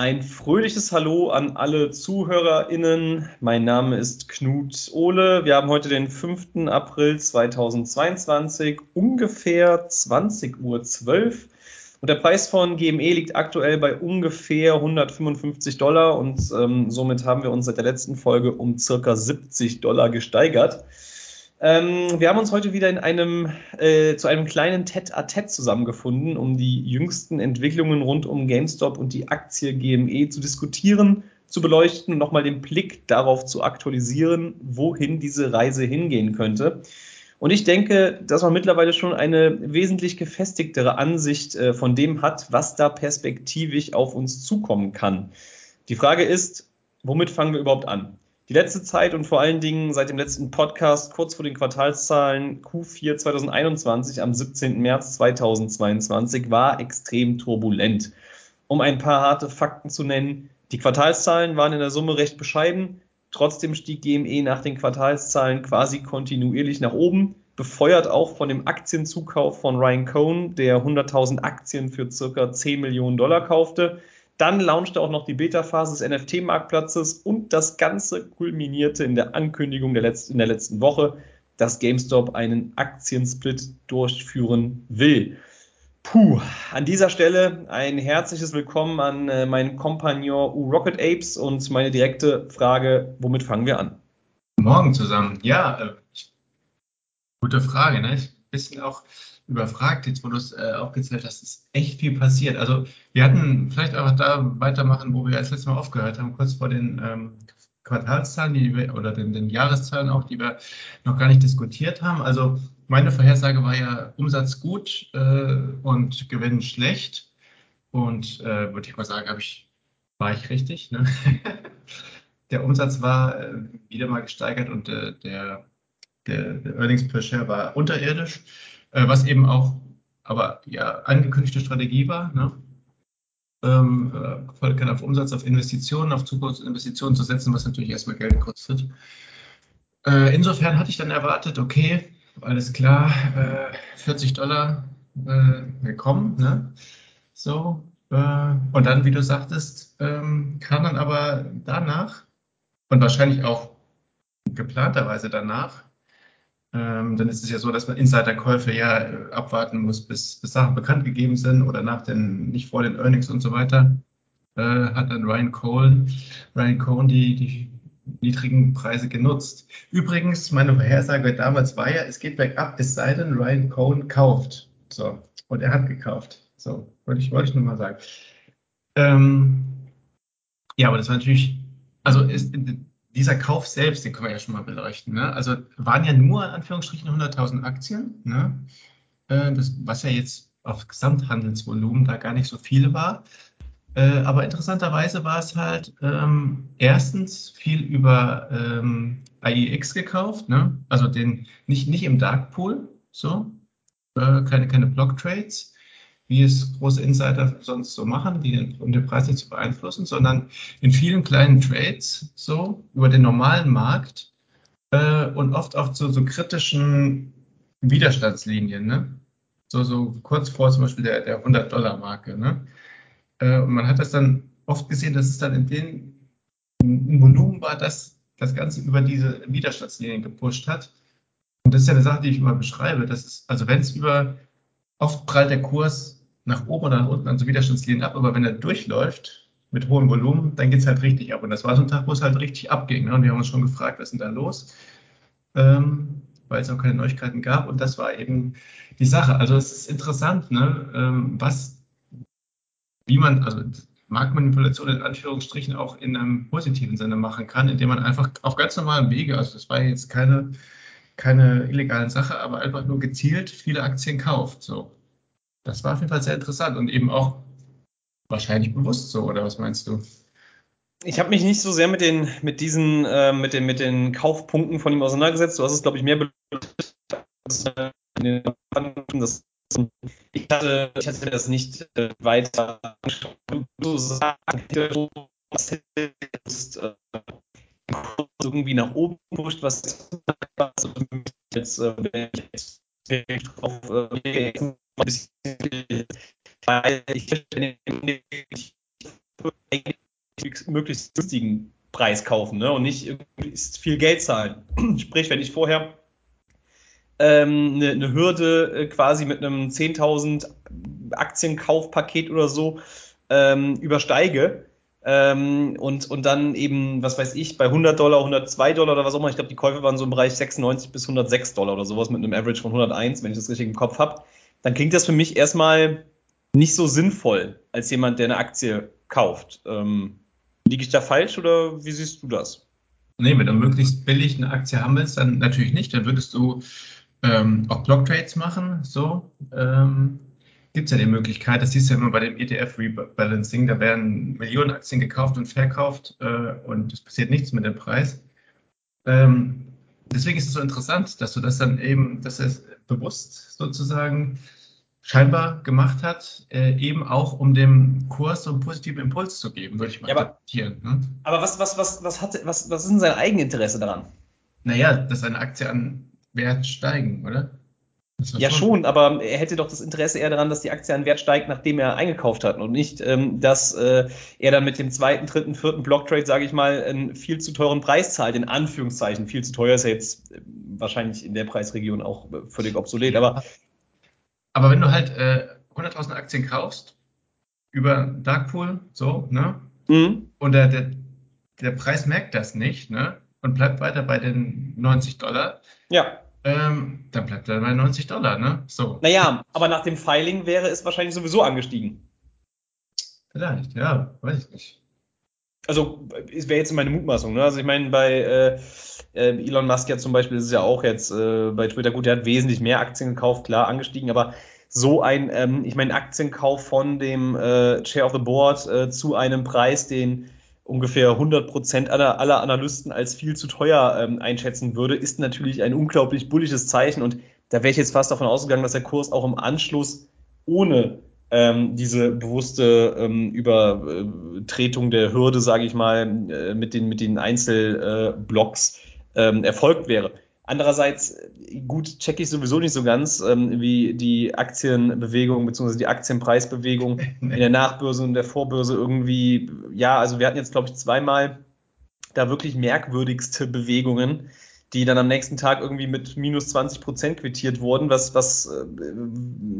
Ein fröhliches Hallo an alle ZuhörerInnen. Mein Name ist Knut Ohle. Wir haben heute den 5. April 2022, ungefähr 20.12 Uhr. Und der Preis von GME liegt aktuell bei ungefähr 155 Dollar und ähm, somit haben wir uns seit der letzten Folge um circa 70 Dollar gesteigert. Ähm, wir haben uns heute wieder in einem, äh, zu einem kleinen Tête-à-Tête zusammengefunden, um die jüngsten Entwicklungen rund um GameStop und die Aktie GME zu diskutieren, zu beleuchten und nochmal den Blick darauf zu aktualisieren, wohin diese Reise hingehen könnte. Und ich denke, dass man mittlerweile schon eine wesentlich gefestigtere Ansicht äh, von dem hat, was da perspektivisch auf uns zukommen kann. Die Frage ist, womit fangen wir überhaupt an? Die letzte Zeit und vor allen Dingen seit dem letzten Podcast kurz vor den Quartalszahlen Q4 2021 am 17. März 2022 war extrem turbulent. Um ein paar harte Fakten zu nennen, die Quartalszahlen waren in der Summe recht bescheiden. Trotzdem stieg GME nach den Quartalszahlen quasi kontinuierlich nach oben, befeuert auch von dem Aktienzukauf von Ryan Cohn, der 100.000 Aktien für circa 10 Millionen Dollar kaufte. Dann launchte auch noch die Beta-Phase des NFT-Marktplatzes und das Ganze kulminierte in der Ankündigung der in der letzten Woche, dass GameStop einen Aktiensplit durchführen will. Puh, an dieser Stelle ein herzliches Willkommen an äh, meinen Kompagnon U Rocket Apes und meine direkte Frage, womit fangen wir an? Morgen zusammen. Ja, äh, gute Frage. Ne? Ich bisschen auch überfragt, jetzt wo du es äh, aufgezählt hast, ist echt viel passiert. Also wir hatten vielleicht einfach da weitermachen, wo wir als letztes Mal aufgehört haben, kurz vor den ähm, Quartalszahlen die wir, oder den, den Jahreszahlen auch, die wir noch gar nicht diskutiert haben. Also meine Vorhersage war ja Umsatz gut äh, und Gewinn schlecht. Und äh, würde ich mal sagen, ich, war ich richtig. Ne? der Umsatz war äh, wieder mal gesteigert und äh, der, der, der Earnings per Share war unterirdisch äh, was eben auch aber ja angekündigte Strategie war, ne? ähm, äh, auf Umsatz, auf Investitionen, auf Zukunftsinvestitionen zu setzen, was natürlich erstmal Geld kostet. Äh, insofern hatte ich dann erwartet, okay, alles klar, äh, 40 Dollar äh, willkommen, ne? So, äh, und dann, wie du sagtest, ähm, kam dann aber danach und wahrscheinlich auch geplanterweise danach ähm, dann ist es ja so, dass man Insiderkäufe ja äh, abwarten muss, bis, bis Sachen bekannt gegeben sind oder nach den, nicht vor den Earnings und so weiter. Äh, hat dann Ryan Cole, Ryan Cohn die, die niedrigen Preise genutzt. Übrigens, meine Vorhersage damals war ja, es geht bergab, es sei denn, Ryan Cohn kauft. So. Und er hat gekauft. So, wollte ich, wollte ich nur mal sagen. Ähm, ja, aber das war natürlich, also ist, dieser Kauf selbst, den können wir ja schon mal beleuchten. Ne? Also waren ja nur in Anführungsstrichen 100.000 Aktien, ne? äh, das, was ja jetzt auf Gesamthandelsvolumen da gar nicht so viel war. Äh, aber interessanterweise war es halt ähm, erstens viel über ähm, IEX gekauft, ne? also den nicht, nicht im Dark Pool, so, äh, keine, keine Block Trades wie es große Insider sonst so machen, die, um den Preis nicht zu beeinflussen, sondern in vielen kleinen Trades so über den normalen Markt äh, und oft auch zu so kritischen Widerstandslinien, ne? So, so kurz vor zum Beispiel der, der 100-Dollar-Marke. Ne? Äh, und man hat das dann oft gesehen, dass es dann in den ein Volumen war, das das Ganze über diese Widerstandslinien gepusht hat. Und das ist ja eine Sache, die ich immer beschreibe. Das ist, also wenn es über, oft prallt der Kurs nach oben oder nach unten an so Widerstandslinien ab, aber wenn er durchläuft mit hohem Volumen, dann geht es halt richtig ab. Und das war so ein Tag, wo es halt richtig abging. Ne? Und wir haben uns schon gefragt, was ist denn da los? Ähm, weil es auch keine Neuigkeiten gab. Und das war eben die Sache. Also es ist interessant, ne? Ähm, was, wie man, also Marktmanipulation in Anführungsstrichen auch in einem positiven Sinne machen kann, indem man einfach auf ganz normalen Wege, also das war jetzt keine, keine illegalen Sache, aber einfach nur gezielt viele Aktien kauft. So das war auf jeden Fall sehr interessant und eben auch wahrscheinlich bewusst so, oder was meinst du? Ich habe mich nicht so sehr mit den, mit diesen, äh, mit den, mit den Kaufpunkten von ihm auseinandergesetzt. Du hast es, glaube ich, mehr beleuchtet. Ich, hatte, ich hatte das nicht äh, weiter so sagen, äh, irgendwie nach oben pusht, was jetzt, äh, wenn ich jetzt auf äh, weil ich möglichst günstigen Preis kaufen ne? und nicht viel Geld zahlen. Sprich, wenn ich vorher ähm, eine, eine Hürde äh, quasi mit einem 10.000 Aktienkaufpaket oder so ähm, übersteige ähm, und, und dann eben, was weiß ich, bei 100 Dollar, 102 Dollar oder was auch immer, ich glaube, die Käufe waren so im Bereich 96 bis 106 Dollar oder sowas mit einem Average von 101, wenn ich das richtig im Kopf habe, dann klingt das für mich erstmal nicht so sinnvoll als jemand, der eine Aktie kauft. Ähm, liege ich da falsch oder wie siehst du das? Nee, wenn du möglichst billig eine Aktie haben willst, dann natürlich nicht. Dann würdest du ähm, auch Block-Trades machen. So ähm, gibt es ja die Möglichkeit, das siehst du ja immer bei dem ETF-Rebalancing, da werden Millionen Aktien gekauft und verkauft äh, und es passiert nichts mit dem Preis. Ähm, deswegen ist es so interessant, dass du das dann eben, dass er es bewusst sozusagen scheinbar gemacht hat, äh, eben auch um dem Kurs so einen positiven Impuls zu geben, würde ich mal ja, aber, ne? aber was, was, was, was, hat, was, was ist denn sein Eigeninteresse daran? Naja, dass eine Aktie an Wert steigen, oder? Ja, schon, aber er hätte doch das Interesse eher daran, dass die Aktie an Wert steigt, nachdem er eingekauft hat und nicht, ähm, dass äh, er dann mit dem zweiten, dritten, vierten Blocktrade, sage ich mal, einen viel zu teuren Preis zahlt, in Anführungszeichen. Viel zu teuer ist ja jetzt äh, wahrscheinlich in der Preisregion auch äh, völlig obsolet, aber. Aber wenn du halt äh, 100.000 Aktien kaufst, über Darkpool, so, ne? Mhm. Und der, der, der Preis merkt das nicht, ne? Und bleibt weiter bei den 90 Dollar. Ja ähm, dann bleibt er bei 90 Dollar, ne? So. Naja, aber nach dem Filing wäre es wahrscheinlich sowieso angestiegen. Vielleicht, ja, weiß ich nicht. Also, es wäre jetzt meine Mutmaßung, ne? Also, ich meine, bei äh, äh, Elon Musk ja zum Beispiel ist es ja auch jetzt äh, bei Twitter gut, der hat wesentlich mehr Aktien gekauft, klar, angestiegen, aber so ein, ähm, ich meine, Aktienkauf von dem äh, Chair of the Board äh, zu einem Preis, den ungefähr 100 Prozent aller, aller Analysten als viel zu teuer ähm, einschätzen würde, ist natürlich ein unglaublich bullisches Zeichen. Und da wäre ich jetzt fast davon ausgegangen, dass der Kurs auch im Anschluss ohne ähm, diese bewusste ähm, Übertretung der Hürde, sage ich mal, äh, mit den, mit den Einzelblocks äh, erfolgt wäre. Andererseits, gut, checke ich sowieso nicht so ganz, ähm, wie die Aktienbewegung bzw. die Aktienpreisbewegung in der Nachbörse und der Vorbörse irgendwie, ja, also wir hatten jetzt, glaube ich, zweimal da wirklich merkwürdigste Bewegungen, die dann am nächsten Tag irgendwie mit minus 20 Prozent quittiert wurden, was, was äh,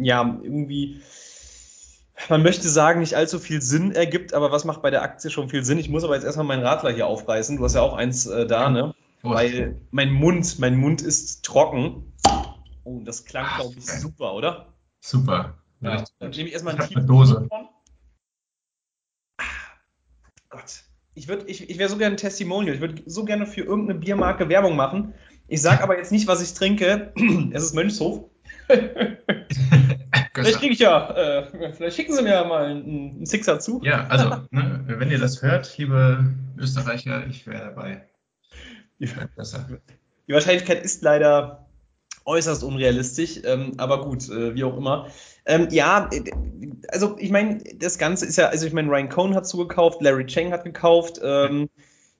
ja irgendwie man möchte sagen, nicht allzu viel Sinn ergibt, aber was macht bei der Aktie schon viel Sinn? Ich muss aber jetzt erstmal meinen Radler hier aufreißen. Du hast ja auch eins äh, da, ne? Weil mein Mund, mein Mund ist trocken. Oh, das klang, glaube ich, super, oder? Super. Ja. Dann nehme ich erstmal eine tiefe Dose. Ah, Gott. Ich, ich, ich wäre so gerne ein Testimonial. Ich würde so gerne für irgendeine Biermarke Werbung machen. Ich sage aber jetzt nicht, was ich trinke. es ist Mönchshof. vielleicht kriege ich ja, äh, vielleicht schicken Sie mir mal einen, einen Sixer zu. Ja, also, ne, wenn ihr das hört, liebe Österreicher, ich wäre dabei. Die Wahrscheinlichkeit ist leider äußerst unrealistisch, ähm, aber gut, äh, wie auch immer. Ähm, ja, also ich meine, das Ganze ist ja, also ich meine, Ryan Cohn hat zugekauft, Larry Chang hat gekauft, ähm,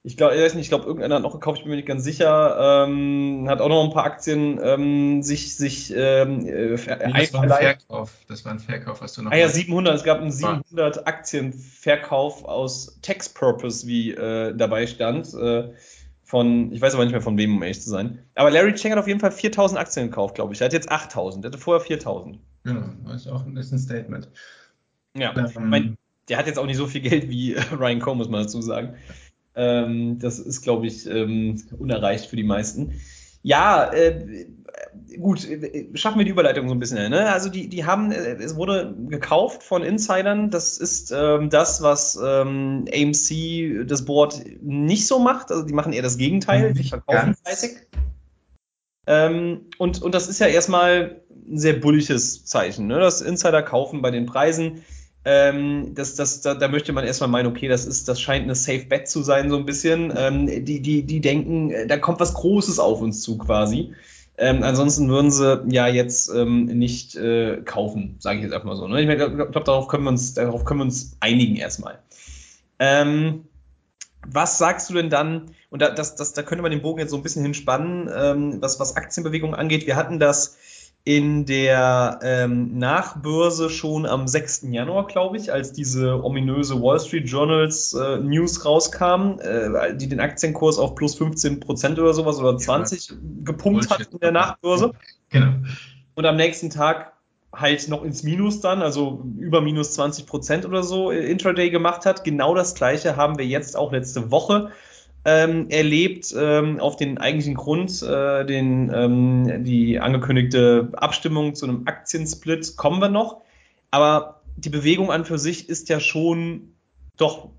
ich glaube, ich weiß nicht, ich glaube, irgendeiner hat noch gekauft, ich bin mir nicht ganz sicher, ähm, hat auch noch ein paar Aktien ähm, sich, sich ähm, äh, das war ein Verkauf, das war ein Verkauf, was du noch Ah ja, 700, es gab einen 700 Aktienverkauf aus Tax Purpose, wie äh, dabei stand. Äh, von, ich weiß aber nicht mehr von wem, um ehrlich zu sein. Aber Larry Cheng hat auf jeden Fall 4000 Aktien gekauft, glaube ich. Er hat jetzt 8000. Er hatte vorher 4000. Genau, das ist auch ein, ist ein Statement. Ja, ähm, ich mein, der hat jetzt auch nicht so viel Geld wie Ryan Coe, muss man dazu sagen. Ähm, das ist, glaube ich, ähm, unerreicht für die meisten. Ja, äh, gut, schaffen wir die Überleitung so ein bisschen. Ne? Also die, die haben, äh, es wurde gekauft von Insidern. Das ist ähm, das, was ähm, AMC, das Board, nicht so macht. Also die machen eher das Gegenteil. Die verkaufen fleißig. Ähm, und, und das ist ja erstmal ein sehr bulliges Zeichen, ne? dass Insider kaufen bei den Preisen. Ähm, das, das, da, da möchte man erstmal meinen, okay, das ist, das scheint eine Safe Bet zu sein, so ein bisschen. Ähm, die, die, die denken, da kommt was Großes auf uns zu quasi. Ähm, ansonsten würden sie ja jetzt ähm, nicht äh, kaufen, sage ich jetzt einfach mal so. Ne? Ich glaube, glaub, darauf können wir uns, darauf können wir uns einigen erstmal. Ähm, was sagst du denn dann, und da, das, das, da könnte man den Bogen jetzt so ein bisschen hinspannen, ähm, was, was Aktienbewegungen angeht. Wir hatten das in der ähm, Nachbörse schon am 6. Januar, glaube ich, als diese ominöse Wall Street Journals äh, News rauskam, äh, die den Aktienkurs auf plus 15 Prozent oder sowas oder 20 ja, gepumpt hat in der Nachbörse. Genau. Und am nächsten Tag halt noch ins Minus dann, also über minus 20 Prozent oder so Intraday gemacht hat. Genau das gleiche haben wir jetzt auch letzte Woche ähm, erlebt ähm, auf den eigentlichen Grund, äh, den, ähm, die angekündigte Abstimmung zu einem Aktiensplit kommen wir noch. Aber die Bewegung an für sich ist ja schon doch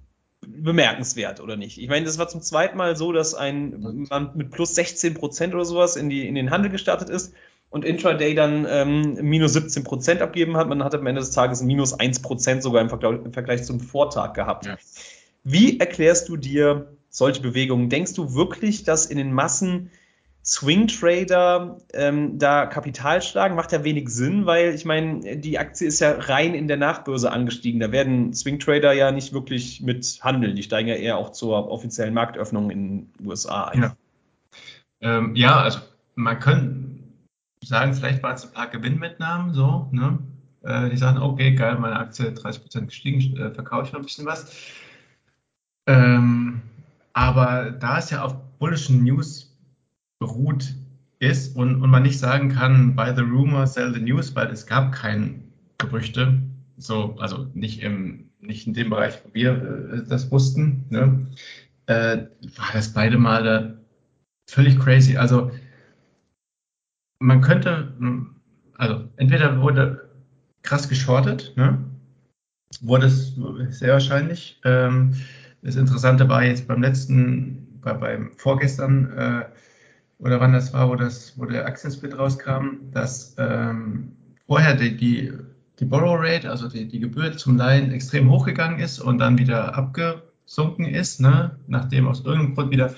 bemerkenswert, oder nicht? Ich meine, das war zum zweiten Mal so, dass ein man mit plus 16 Prozent oder sowas in, die, in den Handel gestartet ist und Intraday dann ähm, minus 17 Prozent abgeben hat. Man hat am Ende des Tages minus 1 Prozent sogar im Vergleich, im Vergleich zum Vortag gehabt. Ja. Wie erklärst du dir solche Bewegungen. Denkst du wirklich, dass in den Massen Swing Trader ähm, da Kapital schlagen? Macht ja wenig Sinn, weil ich meine, die Aktie ist ja rein in der Nachbörse angestiegen. Da werden Swing Trader ja nicht wirklich mit handeln. Die steigen ja eher auch zur offiziellen Marktöffnung in den USA ein. Ja, ähm, ja also man könnte sagen, vielleicht waren es ein paar Gewinnmitnahmen, so, ne? Äh, die sagen, okay, geil, meine Aktie 30% gestiegen, äh, verkaufe ich noch ein bisschen was. Ähm, aber da es ja auf bullischen News beruht ist und, und man nicht sagen kann, buy the rumor, sell the news, weil es gab keine Gerüchte, so, also nicht im, nicht in dem Bereich, wo wir äh, das wussten, ne, äh, war das beide Male völlig crazy. Also man könnte, also entweder wurde krass geschortet, ne, wurde es sehr wahrscheinlich, ähm, das Interessante war jetzt beim letzten, bei, beim vorgestern äh, oder wann das war, wo, das, wo der Aktiensplit rauskam, dass ähm, vorher die, die, die Borrow Rate, also die, die Gebühr zum Leihen, extrem hochgegangen ist und dann wieder abgesunken ist, ne? nachdem aus irgendeinem Grund wieder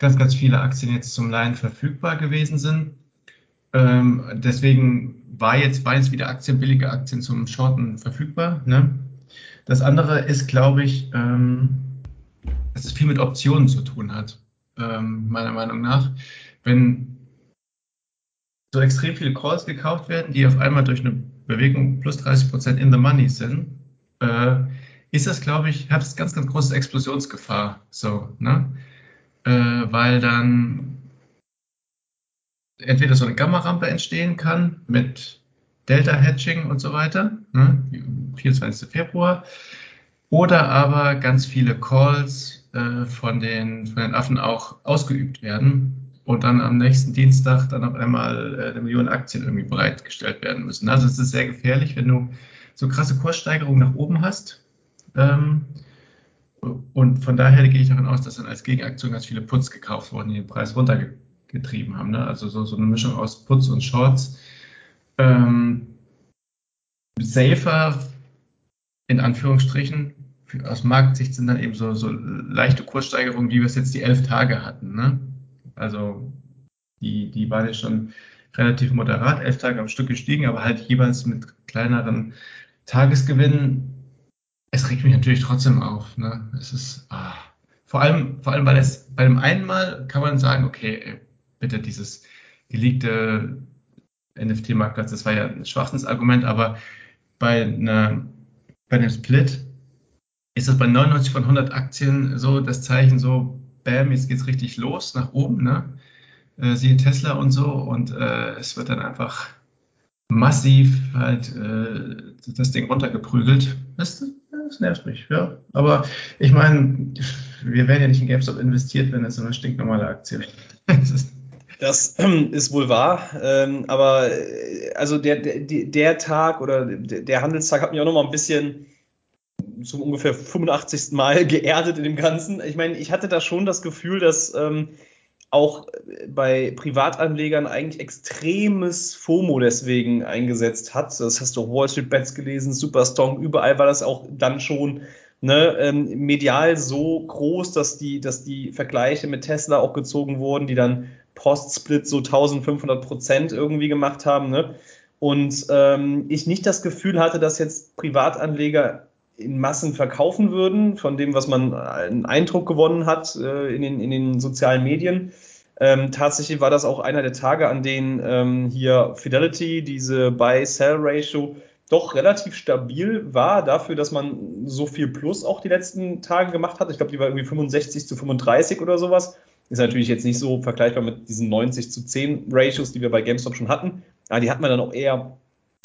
ganz, ganz viele Aktien jetzt zum Leihen verfügbar gewesen sind. Ähm, deswegen war jetzt, waren wieder Aktien, billige Aktien zum Shorten verfügbar. Ne? Das andere ist, glaube ich, ähm, dass es viel mit Optionen zu tun hat, ähm, meiner Meinung nach. Wenn so extrem viele Calls gekauft werden, die auf einmal durch eine Bewegung plus 30 Prozent in the money sind, äh, ist das, glaube ich, hat es ganz, ganz große Explosionsgefahr. So, ne? Äh, weil dann entweder so eine Gamma-Rampe entstehen kann mit Delta-Hedging und so weiter, ne? 24. Februar, oder aber ganz viele Calls äh, von, den, von den Affen auch ausgeübt werden und dann am nächsten Dienstag dann auf einmal äh, eine Million Aktien irgendwie bereitgestellt werden müssen. Also es ist sehr gefährlich, wenn du so krasse Kurssteigerungen nach oben hast. Ähm, und von daher gehe ich davon aus, dass dann als Gegenaktion ganz viele Puts gekauft wurden, die den Preis runtergetrieben haben. Ne? Also so, so eine Mischung aus Puts und Shorts. Ähm, safer in Anführungsstrichen aus Marktsicht sind dann eben so, so leichte Kurssteigerungen, wie wir es jetzt die elf Tage hatten. Ne? Also die, die waren ja schon relativ moderat, elf Tage am Stück gestiegen, aber halt jeweils mit kleineren Tagesgewinnen. Es regt mich natürlich trotzdem auf. Ne? Es ist ah. vor allem, vor allem, weil es bei dem einen Mal kann man sagen, okay, bitte dieses geleakte NFT-Marktplatz, das war ja ein schwaches Argument, aber bei einer bei dem Split ist das bei 99 von 100 Aktien so das Zeichen so, bam, jetzt geht's richtig los nach oben, ne? Äh, siehe Tesla und so und äh, es wird dann einfach massiv halt äh, das Ding runtergeprügelt. Das, das nervt mich, ja. Aber ich meine, wir werden ja nicht in GameStop investiert, wenn es so eine stinknormale Aktie ist. Das ähm, ist wohl wahr, ähm, aber äh, also der, der, der Tag oder der Handelstag hat mich auch noch mal ein bisschen zum ungefähr 85. Mal geerdet in dem Ganzen. Ich meine, ich hatte da schon das Gefühl, dass ähm, auch bei Privatanlegern eigentlich extremes FOMO deswegen eingesetzt hat. Das hast du auch Wall Street Bets gelesen, Superstrong, überall war das auch dann schon ne, ähm, medial so groß, dass die, dass die Vergleiche mit Tesla auch gezogen wurden, die dann Post-Split so 1500 Prozent irgendwie gemacht haben. Ne? Und ähm, ich nicht das Gefühl hatte, dass jetzt Privatanleger in Massen verkaufen würden, von dem, was man einen Eindruck gewonnen hat äh, in, den, in den sozialen Medien. Ähm, tatsächlich war das auch einer der Tage, an denen ähm, hier Fidelity, diese Buy-Sell-Ratio, doch relativ stabil war dafür, dass man so viel Plus auch die letzten Tage gemacht hat. Ich glaube, die war irgendwie 65 zu 35 oder sowas. Ist natürlich jetzt nicht so vergleichbar mit diesen 90 zu 10 Ratios, die wir bei GameStop schon hatten. Aber die hat man dann auch eher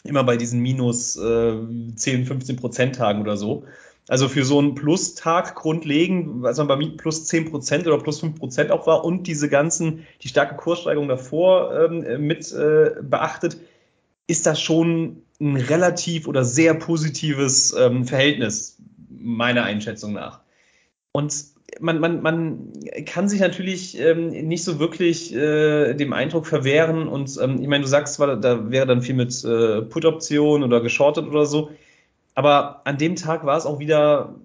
immer bei diesen minus äh, 10, 15 Prozent Tagen oder so. Also für so einen Plus-Tag grundlegend, was man bei plus 10 Prozent oder plus 5 Prozent auch war und diese ganzen, die starke Kurssteigerung davor ähm, mit äh, beachtet, ist das schon ein relativ oder sehr positives ähm, Verhältnis, meiner Einschätzung nach. Und man, man, man kann sich natürlich ähm, nicht so wirklich äh, dem Eindruck verwehren. Und ähm, ich meine, du sagst zwar, da wäre dann viel mit äh, Put-Option oder geschortet oder so. Aber an dem Tag war es auch wieder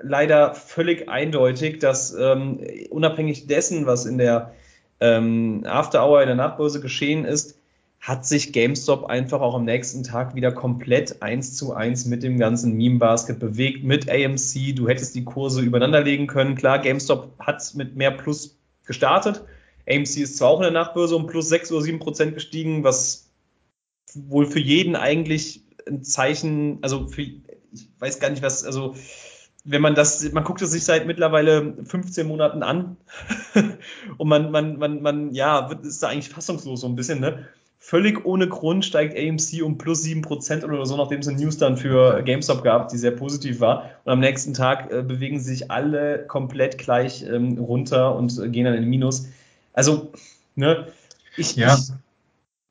leider völlig eindeutig, dass ähm, unabhängig dessen, was in der ähm, After Hour in der Nachbörse geschehen ist, hat sich GameStop einfach auch am nächsten Tag wieder komplett eins zu eins mit dem ganzen Meme-Basket bewegt, mit AMC. Du hättest die Kurse übereinander legen können. Klar, GameStop hat mit mehr Plus gestartet. AMC ist zwar auch in der Nachbörse um plus 6 oder 7 Prozent gestiegen, was wohl für jeden eigentlich ein Zeichen, also für, ich weiß gar nicht was, also wenn man das, man guckt es sich seit mittlerweile 15 Monaten an und man, man, man, man, ja, ist da eigentlich fassungslos so ein bisschen, ne? Völlig ohne Grund steigt AMC um plus 7% oder so, nachdem es eine News dann für GameStop gab, die sehr positiv war. Und am nächsten Tag äh, bewegen sich alle komplett gleich ähm, runter und äh, gehen dann in den Minus. Also, ne, ich. Ja. Ich,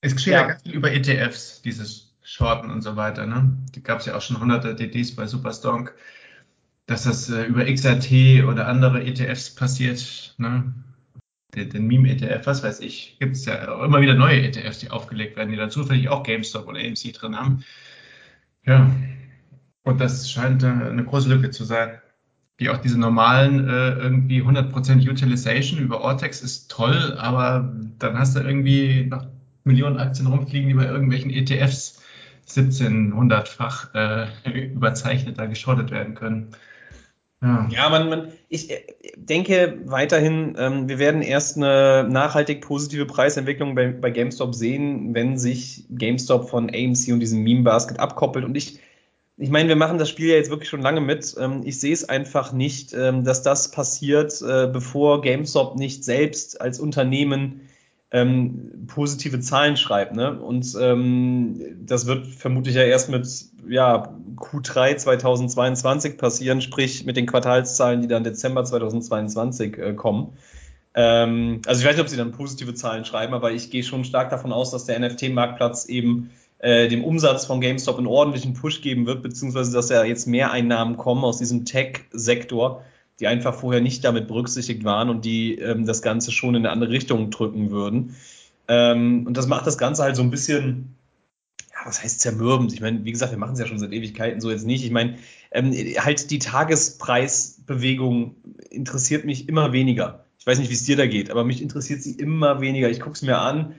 es geschieht ja. ja ganz viel über ETFs, dieses Shorten und so weiter. Ne? Da gab es ja auch schon hunderte DDs bei Superstonk, dass das äh, über XRT oder andere ETFs passiert. Ne? Den, den Meme-ETF, was weiß ich, gibt es ja auch immer wieder neue ETFs, die aufgelegt werden, die dann zufällig auch GameStop oder AMC drin haben. Ja, und das scheint äh, eine große Lücke zu sein. Wie auch diese normalen äh, irgendwie 100% Utilization über Ortex ist toll, aber dann hast du irgendwie noch Millionen Aktien rumfliegen, die bei irgendwelchen ETFs 1700-fach äh, überzeichnet da geschottet werden können. Ja, ja man, man, ich äh, denke weiterhin, ähm, wir werden erst eine nachhaltig positive Preisentwicklung bei, bei GameStop sehen, wenn sich GameStop von AMC und diesem Meme-Basket abkoppelt. Und ich, ich meine, wir machen das Spiel ja jetzt wirklich schon lange mit. Ähm, ich sehe es einfach nicht, ähm, dass das passiert, äh, bevor GameStop nicht selbst als Unternehmen ähm, positive Zahlen schreibt. Ne? Und ähm, das wird vermutlich ja erst mit ja, Q3 2022 passieren, sprich mit den Quartalszahlen, die dann Dezember 2022 äh, kommen. Ähm, also ich weiß nicht, ob sie dann positive Zahlen schreiben, aber ich gehe schon stark davon aus, dass der NFT-Marktplatz eben äh, dem Umsatz von GameStop einen ordentlichen Push geben wird, beziehungsweise dass ja jetzt mehr Einnahmen kommen aus diesem Tech-Sektor, die einfach vorher nicht damit berücksichtigt waren und die ähm, das Ganze schon in eine andere Richtung drücken würden. Ähm, und das macht das Ganze halt so ein bisschen, ja, was heißt zermürbend? Ich meine, wie gesagt, wir machen es ja schon seit Ewigkeiten so jetzt nicht. Ich meine, ähm, halt die Tagespreisbewegung interessiert mich immer weniger. Ich weiß nicht, wie es dir da geht, aber mich interessiert sie immer weniger. Ich gucke es mir an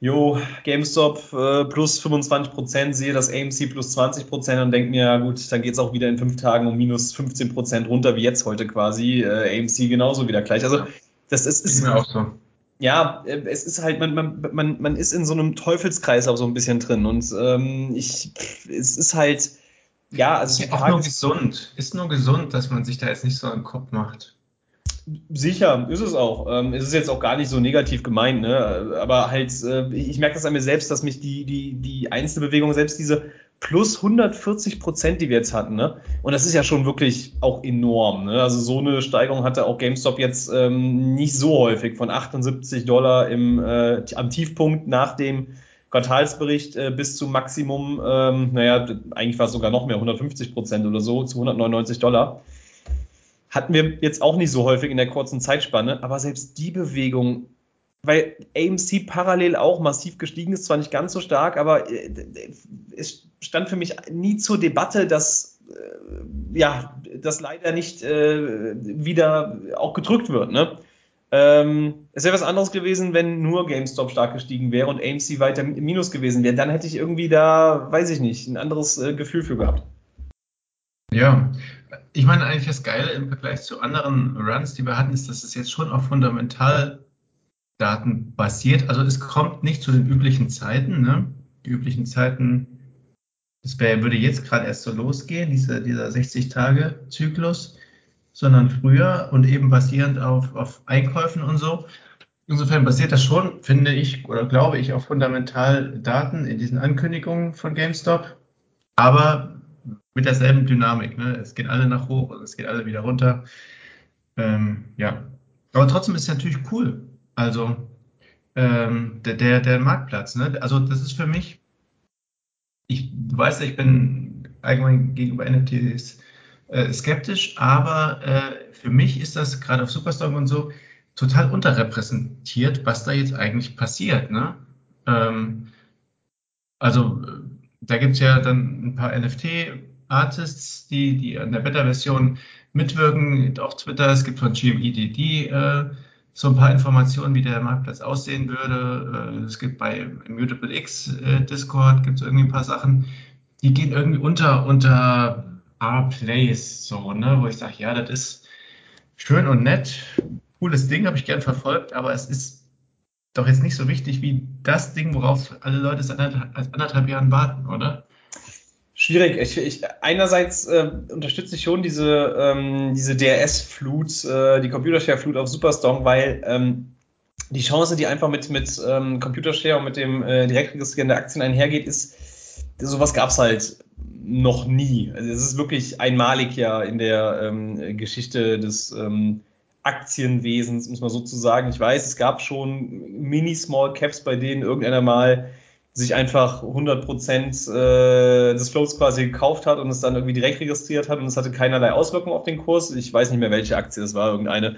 jo, GameStop äh, plus 25 Prozent, sehe das AMC plus 20 Prozent und denke mir, ja gut, dann geht es auch wieder in fünf Tagen um minus 15 Prozent runter, wie jetzt heute quasi. Äh, AMC genauso wieder gleich. Also das ist, ist mir auch so. Ja, äh, es ist halt, man, man, man, man ist in so einem Teufelskreis auch so ein bisschen drin und ähm, ich, es ist halt, ja, also. Ist ja auch nur gesund. Ist nur gesund, dass man sich da jetzt nicht so einen Kopf macht. Sicher, ist es auch. Ähm, es ist jetzt auch gar nicht so negativ gemeint, ne? Aber halt, äh, ich merke das an mir selbst, dass mich die, die, die Einzelbewegung, selbst diese plus 140 Prozent, die wir jetzt hatten, ne? Und das ist ja schon wirklich auch enorm, ne? Also so eine Steigerung hatte auch GameStop jetzt ähm, nicht so häufig von 78 Dollar im, äh, am Tiefpunkt nach dem Quartalsbericht äh, bis zum Maximum, ähm, naja, eigentlich war es sogar noch mehr, 150 Prozent oder so, zu 199 Dollar. Hatten wir jetzt auch nicht so häufig in der kurzen Zeitspanne, aber selbst die Bewegung, weil AMC parallel auch massiv gestiegen ist, zwar nicht ganz so stark, aber äh, es stand für mich nie zur Debatte, dass äh, ja, das leider nicht äh, wieder auch gedrückt wird. Ne? Ähm, es wäre was anderes gewesen, wenn nur GameStop stark gestiegen wäre und AMC weiter im Minus gewesen wäre. Dann hätte ich irgendwie da, weiß ich nicht, ein anderes äh, Gefühl für gehabt. Ja, ich meine eigentlich das Geile im Vergleich zu anderen Runs, die wir hatten, ist, dass es jetzt schon auch fundamental Daten basiert. Also es kommt nicht zu den üblichen Zeiten. Ne? Die üblichen Zeiten, das wär, würde jetzt gerade erst so losgehen, diese, dieser 60-Tage-Zyklus, sondern früher und eben basierend auf, auf Einkäufen und so. Insofern basiert das schon, finde ich, oder glaube ich, auf fundamental Daten in diesen Ankündigungen von GameStop, aber mit derselben Dynamik. Ne? Es geht alle nach hoch und es geht alle wieder runter. Ähm, ja, aber trotzdem ist es natürlich cool. Also ähm, der, der, der Marktplatz. Ne? Also das ist für mich, ich weiß, ich bin allgemein gegenüber NFTs äh, skeptisch, aber äh, für mich ist das gerade auf Superstock und so total unterrepräsentiert, was da jetzt eigentlich passiert. Ne? Ähm, also da gibt es ja dann ein paar NFT-Artists, die, die an der Beta-Version mitwirken, auf Twitter. Es gibt von GMEDD äh, so ein paar Informationen, wie der Marktplatz aussehen würde. Äh, es gibt bei Mutable X äh, Discord gibt es irgendwie ein paar Sachen, die gehen irgendwie unter unter R-Plays, so, ne, wo ich sage, ja, das ist schön und nett, cooles Ding, habe ich gern verfolgt, aber es ist doch jetzt nicht so wichtig wie das Ding, worauf alle Leute seit anderthalb, anderthalb Jahren warten, oder? Schwierig. Ich, ich, einerseits äh, unterstütze ich schon diese, ähm, diese DRS-Flut, äh, die Computershare-Flut auf Superstong, weil ähm, die Chance, die einfach mit, mit ähm, Computershare und mit dem äh, Direktregistrieren der Aktien einhergeht, ist, sowas gab es halt noch nie. Also es ist wirklich einmalig ja in der ähm, Geschichte des ähm, Aktienwesens, muss man so zu sagen. Ich weiß, es gab schon Mini-Small Caps, bei denen irgendeiner mal sich einfach 100 Prozent äh, des Floats quasi gekauft hat und es dann irgendwie direkt registriert hat und es hatte keinerlei Auswirkungen auf den Kurs. Ich weiß nicht mehr, welche Aktie es war, irgendeine,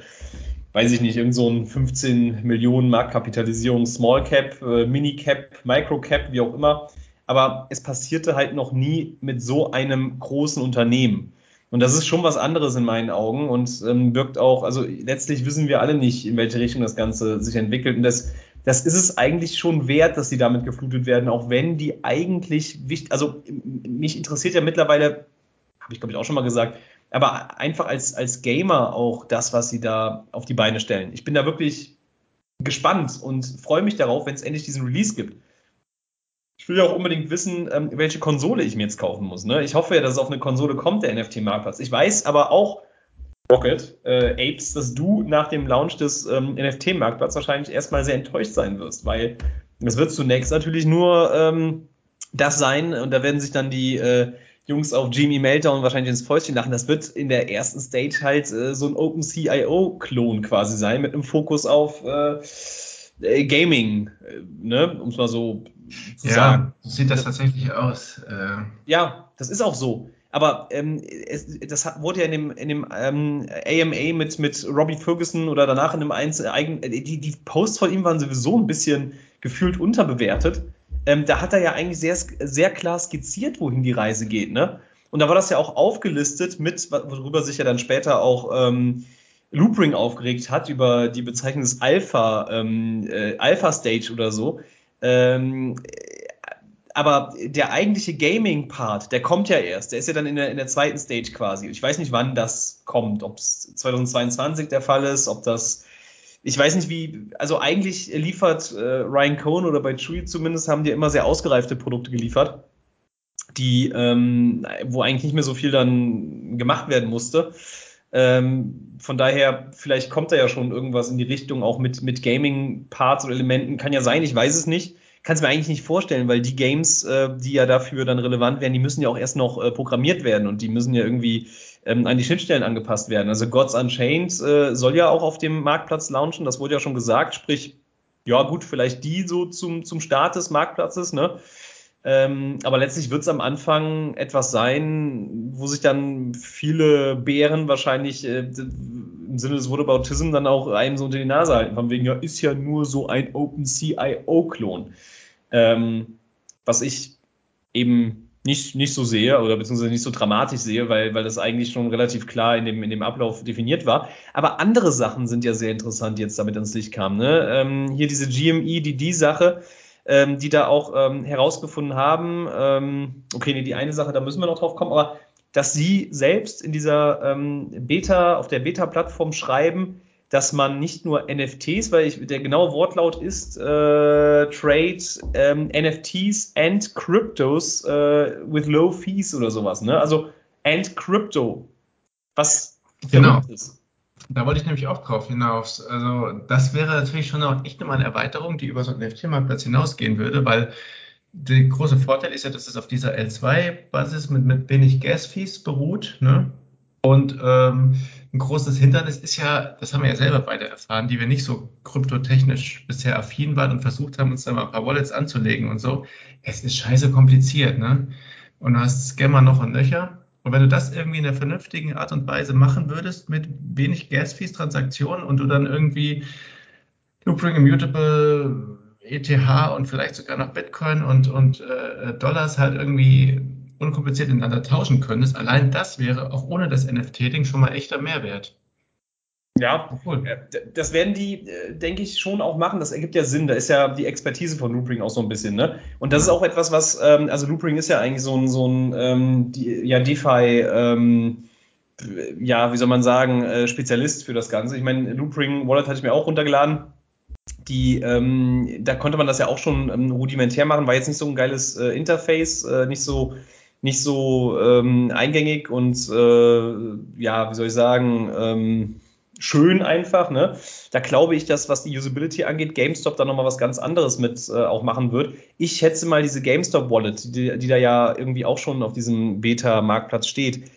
weiß ich nicht, irgend so ein 15 Millionen Marktkapitalisierung Small Cap, äh, Mini Cap, Micro Cap, wie auch immer. Aber es passierte halt noch nie mit so einem großen Unternehmen. Und das ist schon was anderes in meinen Augen und ähm, wirkt auch, also letztlich wissen wir alle nicht, in welche Richtung das Ganze sich entwickelt. Und das, das ist es eigentlich schon wert, dass sie damit geflutet werden, auch wenn die eigentlich wichtig, also mich interessiert ja mittlerweile, habe ich glaube ich auch schon mal gesagt, aber einfach als, als Gamer auch das, was sie da auf die Beine stellen. Ich bin da wirklich gespannt und freue mich darauf, wenn es endlich diesen Release gibt ich will ja auch unbedingt wissen, ähm, welche Konsole ich mir jetzt kaufen muss. Ne? Ich hoffe ja, dass es auf eine Konsole kommt, der NFT-Marktplatz. Ich weiß aber auch, Rocket, äh, Apes, dass du nach dem Launch des ähm, NFT-Marktplatzes wahrscheinlich erstmal sehr enttäuscht sein wirst, weil es wird zunächst natürlich nur ähm, das sein und da werden sich dann die äh, Jungs auf Jimmy Meltdown wahrscheinlich ins Fäustchen lachen. Das wird in der ersten Stage halt äh, so ein OpenCIO-Klon quasi sein, mit einem Fokus auf äh, äh Gaming, äh, ne? um es mal so zu ja, sagen. So sieht das tatsächlich aus. Äh. Ja, das ist auch so. Aber ähm, es, das hat, wurde ja in dem, in dem ähm, AMA mit, mit Robbie Ferguson oder danach in einem Einzel eigen, die, die Posts von ihm waren sowieso ein bisschen gefühlt unterbewertet. Ähm, da hat er ja eigentlich sehr, sehr klar skizziert, wohin die Reise geht. Ne? Und da war das ja auch aufgelistet mit, worüber sich ja dann später auch ähm, Loopring aufgeregt hat, über die Bezeichnung des Alpha, ähm, äh, Alpha Stage oder so. Ähm, aber der eigentliche Gaming-Part, der kommt ja erst. Der ist ja dann in der, in der zweiten Stage quasi. Ich weiß nicht, wann das kommt. Ob es 2022 der Fall ist, ob das. Ich weiß nicht, wie. Also eigentlich liefert äh, Ryan Cohn oder bei Chewy zumindest haben die immer sehr ausgereifte Produkte geliefert, die, ähm, wo eigentlich nicht mehr so viel dann gemacht werden musste. Ähm, von daher, vielleicht kommt da ja schon irgendwas in die Richtung, auch mit, mit Gaming-Parts oder Elementen. Kann ja sein, ich weiß es nicht. Kann es mir eigentlich nicht vorstellen, weil die Games, äh, die ja dafür dann relevant werden, die müssen ja auch erst noch äh, programmiert werden und die müssen ja irgendwie ähm, an die Schnittstellen angepasst werden. Also Gods Unchained äh, soll ja auch auf dem Marktplatz launchen, das wurde ja schon gesagt, sprich, ja gut, vielleicht die so zum, zum Start des Marktplatzes, ne? Ähm, aber letztlich wird es am Anfang etwas sein, wo sich dann viele Bären wahrscheinlich äh, im Sinne des Whataboutism dann auch einem so unter die Nase halten. Von wegen, ja, ist ja nur so ein OpenCIO-Klon. Ähm, was ich eben nicht, nicht so sehe oder beziehungsweise nicht so dramatisch sehe, weil, weil das eigentlich schon relativ klar in dem, in dem Ablauf definiert war. Aber andere Sachen sind ja sehr interessant, die jetzt damit ins Licht kamen. Ne? Ähm, hier diese GME-DD-Sache ähm, die da auch ähm, herausgefunden haben, ähm, okay, nee, die eine Sache, da müssen wir noch drauf kommen, aber dass sie selbst in dieser ähm, Beta, auf der Beta-Plattform schreiben, dass man nicht nur NFTs, weil ich, der genaue Wortlaut ist äh, Trade ähm, NFTs and Cryptos äh, with low fees oder sowas, ne? Also and Crypto, was genau. ist. Da wollte ich nämlich auch drauf hinaus. Also das wäre natürlich schon auch echt nochmal eine Erweiterung, die über so einen NFT-Marktplatz hinausgehen würde, weil der große Vorteil ist ja, dass es auf dieser L2-Basis mit, mit wenig Gas-Fees beruht. Ne? Und ähm, ein großes Hindernis ist ja, das haben wir ja selber beide erfahren, die wir nicht so kryptotechnisch bisher affin waren und versucht haben, uns da mal ein paar Wallets anzulegen und so. Es ist scheiße kompliziert, ne? Und du hast Scammer noch und nöcher. Und wenn du das irgendwie in einer vernünftigen Art und Weise machen würdest, mit wenig Gas-Fees-Transaktionen und du dann irgendwie Loopring Immutable, ETH und vielleicht sogar noch Bitcoin und, und äh, Dollars halt irgendwie unkompliziert ineinander tauschen könntest, allein das wäre auch ohne das NFT-Ding schon mal echter Mehrwert. Ja, cool. Äh, das werden die, äh, denke ich, schon auch machen. Das ergibt ja Sinn. Da ist ja die Expertise von Loopring auch so ein bisschen. Ne? Und das ist auch etwas, was, ähm, also Loopring ist ja eigentlich so ein, so ein ähm, die, ja, DeFi, ähm, ja, wie soll man sagen, äh, Spezialist für das Ganze. Ich meine, Loopring Wallet hatte ich mir auch runtergeladen. Die, ähm, da konnte man das ja auch schon ähm, rudimentär machen, war jetzt nicht so ein geiles äh, Interface, äh, nicht so nicht so ähm, eingängig und äh, ja, wie soll ich sagen, schön einfach. Ne? Da glaube ich, dass was die Usability angeht, GameStop da nochmal was ganz anderes mit äh, auch machen wird. Ich schätze mal diese GameStop Wallet, die, die da ja irgendwie auch schon auf diesem Beta-Marktplatz steht,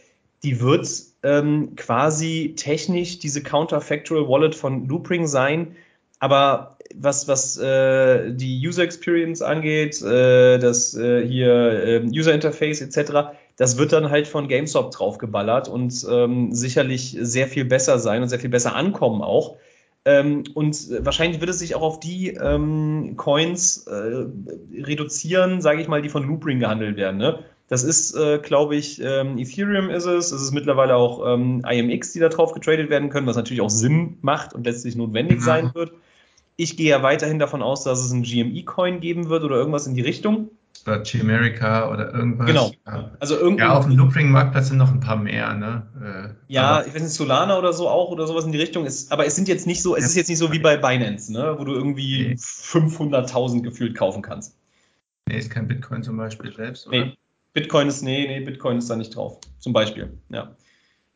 die wird ähm, quasi technisch diese Counterfactual Wallet von Loopring sein, aber was, was äh, die User Experience angeht, äh, das äh, hier äh, User Interface etc., das wird dann halt von GameStop draufgeballert und ähm, sicherlich sehr viel besser sein und sehr viel besser ankommen auch. Ähm, und wahrscheinlich wird es sich auch auf die ähm, Coins äh, reduzieren, sage ich mal, die von Loopring gehandelt werden. Ne? Das ist, äh, glaube ich, ähm, Ethereum ist es. Es ist mittlerweile auch ähm, IMX, die da drauf getradet werden können, was natürlich auch Sinn macht und letztlich notwendig mhm. sein wird. Ich gehe ja weiterhin davon aus, dass es einen GME-Coin geben wird oder irgendwas in die Richtung. Oder Chimerica oder irgendwas. Genau. Ja, also ja auf dem Loopring-Marktplatz sind noch ein paar mehr. Ne? Äh, ja, ich weiß nicht, Solana oder so auch oder sowas in die Richtung. Ist, aber es sind jetzt nicht so, es ist jetzt nicht so wie bei Binance, ne? wo du irgendwie nee. 500.000 gefühlt kaufen kannst. Nee, ist kein Bitcoin zum Beispiel selbst, oder? Nee, Bitcoin ist, nee, nee, Bitcoin ist da nicht drauf. Zum Beispiel, ja.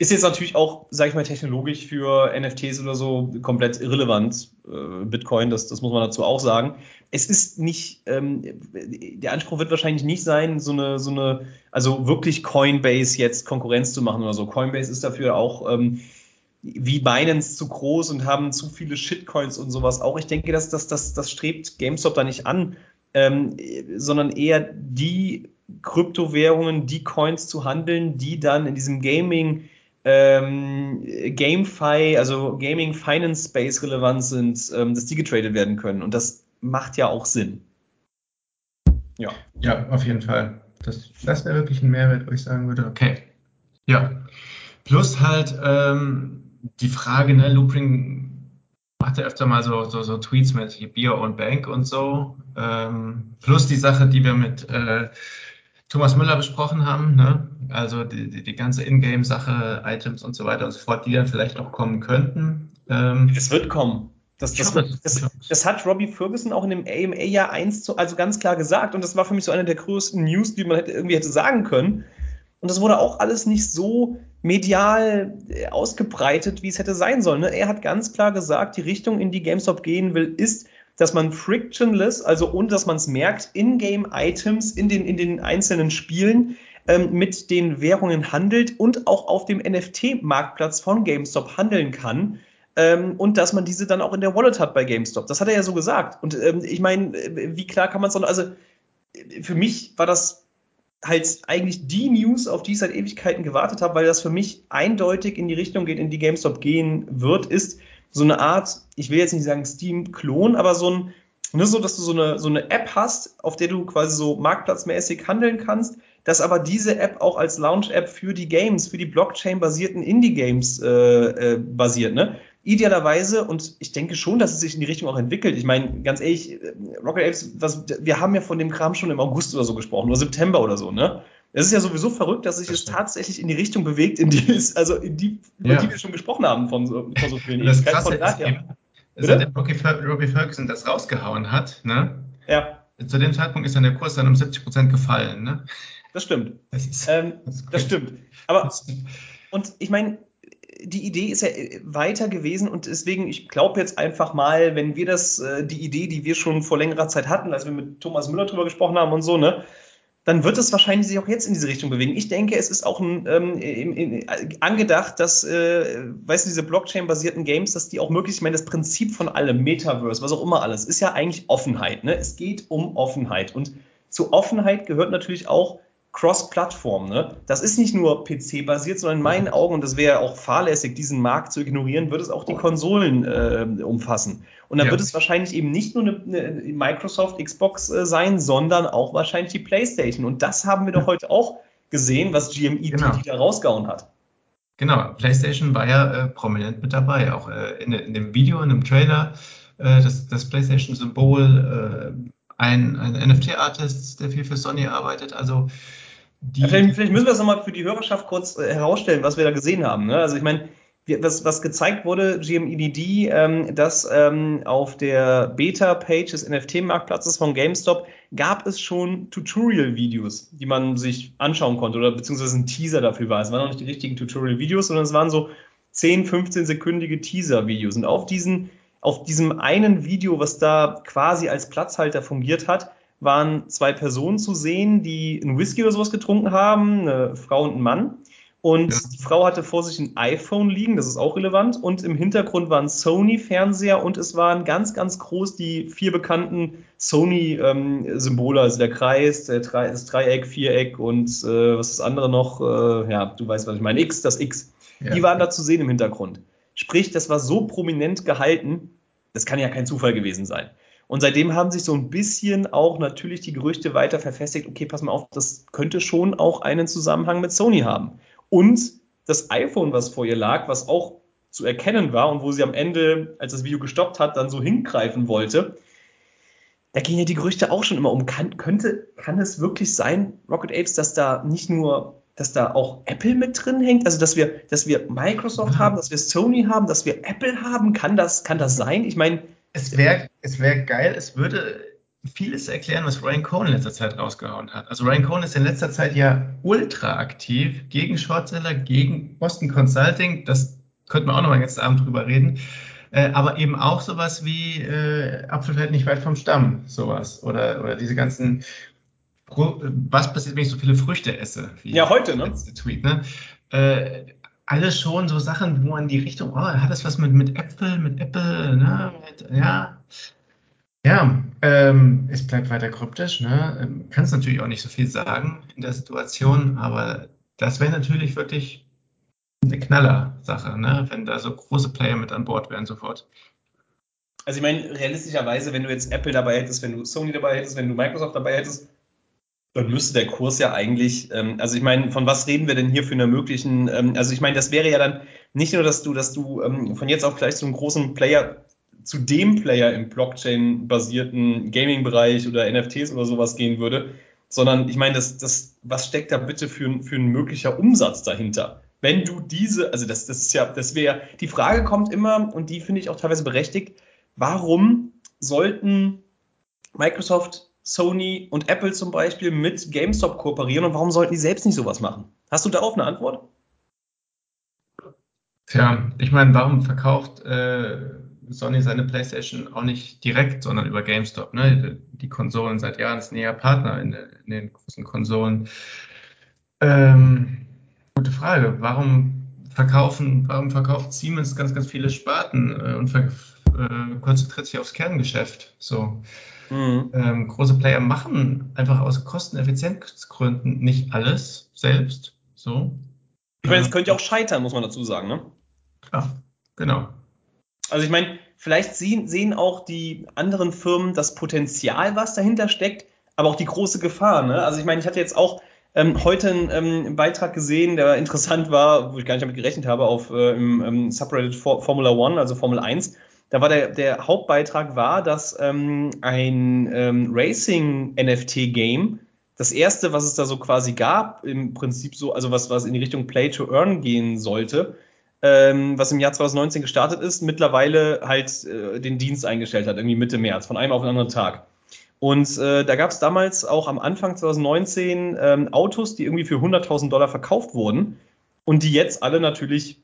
Ist jetzt natürlich auch, sage ich mal, technologisch für NFTs oder so komplett irrelevant, äh, Bitcoin, das, das muss man dazu auch sagen. Es ist nicht, ähm, der Anspruch wird wahrscheinlich nicht sein, so eine, so eine, also wirklich Coinbase jetzt Konkurrenz zu machen oder so. Coinbase ist dafür auch ähm, wie Binance zu groß und haben zu viele Shitcoins und sowas auch. Ich denke, dass das, das, das strebt GameStop da nicht an, ähm, sondern eher die Kryptowährungen, die Coins zu handeln, die dann in diesem Gaming ähm, GameFi, also Gaming Finance Space relevant sind, ähm, dass die getradet werden können. Und das macht ja auch Sinn. Ja. Ja, auf jeden Fall. Das, das wäre wirklich ein Mehrwert, wo ich sagen würde, okay. Ja. Plus halt ähm, die Frage, ne, Loopring macht ja öfter mal so, so, so Tweets mit Bier und Bank und so. Ähm, plus die Sache, die wir mit äh, Thomas Müller besprochen haben, ne? also die, die, die ganze Ingame-Sache, Items und so weiter und so fort, die dann vielleicht noch kommen könnten. Ähm, es wird kommen. Das, das, das, das, hat Robbie Ferguson auch in dem AMA ja eins zu, also ganz klar gesagt. Und das war für mich so eine der größten News, die man hätte, irgendwie hätte sagen können. Und das wurde auch alles nicht so medial äh, ausgebreitet, wie es hätte sein sollen. Ne? Er hat ganz klar gesagt, die Richtung, in die GameStop gehen will, ist, dass man frictionless, also ohne dass man es merkt, In-Game-Items in den, in den einzelnen Spielen ähm, mit den Währungen handelt und auch auf dem NFT-Marktplatz von GameStop handeln kann. Ähm, und dass man diese dann auch in der Wallet hat bei GameStop. Das hat er ja so gesagt. Und ähm, ich meine, äh, wie klar kann man es dann, also äh, für mich war das halt eigentlich die News, auf die ich seit Ewigkeiten gewartet habe, weil das für mich eindeutig in die Richtung geht, in die GameStop gehen wird, ist, so eine Art, ich will jetzt nicht sagen Steam-Klon, aber so ein, ne, so, dass du so eine, so eine App hast, auf der du quasi so marktplatzmäßig handeln kannst, dass aber diese App auch als Launch-App für die Games, für die Blockchain-basierten Indie-Games äh, äh, basiert, ne? Idealerweise, und ich denke schon, dass es sich in die Richtung auch entwickelt. Ich meine, ganz ehrlich, äh, Rocket Apes, was, wir haben ja von dem Kram schon im August oder so gesprochen, oder September oder so, ne? Es ist ja sowieso verrückt, dass sich das, das tatsächlich in die Richtung bewegt, in die, also in die, über ja. die wir schon gesprochen haben von so, von so vielen Das Krasse ist eben, seitdem Robbie, Robbie Ferguson das rausgehauen hat, ne? Ja. Zu dem Zeitpunkt ist dann der Kurs dann um 70 Prozent gefallen, ne? Das stimmt. Das, ist, ähm, das, das stimmt. Aber, und ich meine, die Idee ist ja weiter gewesen und deswegen, ich glaube jetzt einfach mal, wenn wir das, äh, die Idee, die wir schon vor längerer Zeit hatten, als wir mit Thomas Müller drüber gesprochen haben und so, ne, dann wird es wahrscheinlich sich auch jetzt in diese Richtung bewegen. Ich denke, es ist auch ein, ähm, in, in, angedacht, dass, äh, weißt du, diese Blockchain-basierten Games, dass die auch möglichst, ich meine, das Prinzip von allem, Metaverse, was auch immer alles, ist ja eigentlich Offenheit. Ne? Es geht um Offenheit. Und zu Offenheit gehört natürlich auch Cross-Plattform. Ne? Das ist nicht nur PC-basiert, sondern in meinen Augen, und das wäre auch fahrlässig, diesen Markt zu ignorieren, wird es auch die Konsolen äh, umfassen. Und dann ja. wird es wahrscheinlich eben nicht nur eine, eine Microsoft Xbox äh, sein, sondern auch wahrscheinlich die PlayStation. Und das haben wir doch heute auch gesehen, was GME genau. da rausgehauen hat. Genau, PlayStation war ja äh, prominent mit dabei, auch äh, in, in, dem Video, in dem Trailer, äh, das, das PlayStation-Symbol, äh, ein, ein NFT-Artist, der viel für Sony arbeitet. Also die, vielleicht, vielleicht, müssen wir das nochmal für die Hörerschaft kurz äh, herausstellen, was wir da gesehen haben. Ne? Also ich meine, was, was, gezeigt wurde, GMEDD, ähm, dass ähm, auf der Beta-Page des NFT-Marktplatzes von GameStop gab es schon Tutorial-Videos, die man sich anschauen konnte oder beziehungsweise ein Teaser dafür war. Es waren noch nicht die richtigen Tutorial-Videos, sondern es waren so 10, 15 sekündige Teaser-Videos. Und auf diesen, auf diesem einen Video, was da quasi als Platzhalter fungiert hat, waren zwei Personen zu sehen, die einen Whisky oder sowas getrunken haben, eine Frau und ein Mann. Und ja. die Frau hatte vor sich ein iPhone liegen, das ist auch relevant. Und im Hintergrund waren Sony-Fernseher und es waren ganz, ganz groß die vier bekannten Sony-Symbole, ähm, also der Kreis, der Dre das Dreieck, Viereck und äh, was ist das andere noch? Äh, ja, du weißt, was ich meine. X, das X. Ja. Die waren da zu sehen im Hintergrund. Sprich, das war so prominent gehalten, das kann ja kein Zufall gewesen sein. Und seitdem haben sich so ein bisschen auch natürlich die Gerüchte weiter verfestigt, okay, pass mal auf, das könnte schon auch einen Zusammenhang mit Sony haben. Und das iPhone, was vor ihr lag, was auch zu erkennen war und wo sie am Ende, als das Video gestoppt hat, dann so hingreifen wollte, da gehen ja die Gerüchte auch schon immer um. Kann, könnte, kann es wirklich sein, Rocket Apes, dass da nicht nur, dass da auch Apple mit drin hängt? Also, dass wir, dass wir Microsoft ja. haben, dass wir Sony haben, dass wir Apple haben? Kann das, kann das sein? Ich meine, es wäre es wär geil, es würde vieles erklären, was Ryan Cohn in letzter Zeit rausgehauen hat. Also Ryan Cohn ist in letzter Zeit ja ultra aktiv gegen Shortseller, gegen Boston Consulting. Das könnte man auch noch mal jetzt Abend drüber reden. Äh, aber eben auch sowas wie äh, Apfel fällt nicht weit vom Stamm, sowas. Oder, oder diese ganzen, was passiert, wenn ich so viele Früchte esse? ja, heute, ne? Letzte Tweet, ne? Äh, alles schon so Sachen, wo man die Richtung, oh, hat das was mit, mit Äpfel, mit Apple, ne? Mit, ja. Ja, ähm, es bleibt weiter kryptisch, ne? Ähm, Kannst natürlich auch nicht so viel sagen in der Situation, aber das wäre natürlich wirklich eine Knaller-Sache, ne? wenn da so große Player mit an Bord wären sofort. Also ich meine, realistischerweise, wenn du jetzt Apple dabei hättest, wenn du Sony dabei hättest, wenn du Microsoft dabei hättest, dann müsste der Kurs ja eigentlich, ähm, also ich meine, von was reden wir denn hier für eine möglichen, ähm, also ich meine, das wäre ja dann nicht nur, dass du, dass du ähm, von jetzt auf gleich zu einem großen Player, zu dem Player im Blockchain-basierten Gaming-Bereich oder NFTs oder sowas gehen würde, sondern ich meine, das, das, was steckt da bitte für, für ein möglicher Umsatz dahinter? Wenn du diese, also das, das ist ja, das wäre, die Frage kommt immer, und die finde ich auch teilweise berechtigt, warum sollten Microsoft Sony und Apple zum Beispiel mit GameStop kooperieren und warum sollten die selbst nicht sowas machen? Hast du darauf eine Antwort? Tja, ich meine, warum verkauft äh, Sony seine PlayStation auch nicht direkt, sondern über GameStop? Ne? Die Konsolen seit Jahren ist näher Partner in, in den großen Konsolen. Ähm, gute Frage. Warum verkaufen, warum verkauft Siemens ganz, ganz viele Sparten äh, und äh, konzentriert sich aufs Kerngeschäft? So. Mhm. Ähm, große Player machen einfach aus Kosteneffizienzgründen nicht alles selbst. So. Ich meine, es könnte ja auch scheitern, muss man dazu sagen, ne? Ja, genau. Also ich meine, vielleicht sehen, sehen auch die anderen Firmen das Potenzial, was dahinter steckt, aber auch die große Gefahr. Ne? Also ich meine, ich hatte jetzt auch ähm, heute einen ähm, Beitrag gesehen, der interessant war, wo ich gar nicht damit gerechnet habe, auf äh, im, im Subreddit For Formula One, also Formel 1 da war der, der Hauptbeitrag war, dass ähm, ein ähm, Racing-NFT-Game das erste, was es da so quasi gab, im Prinzip so, also was, was in die Richtung Play to Earn gehen sollte, ähm, was im Jahr 2019 gestartet ist, mittlerweile halt äh, den Dienst eingestellt hat, irgendwie Mitte März, von einem auf den anderen Tag. Und äh, da gab es damals auch am Anfang 2019 ähm, Autos, die irgendwie für 100.000 Dollar verkauft wurden und die jetzt alle natürlich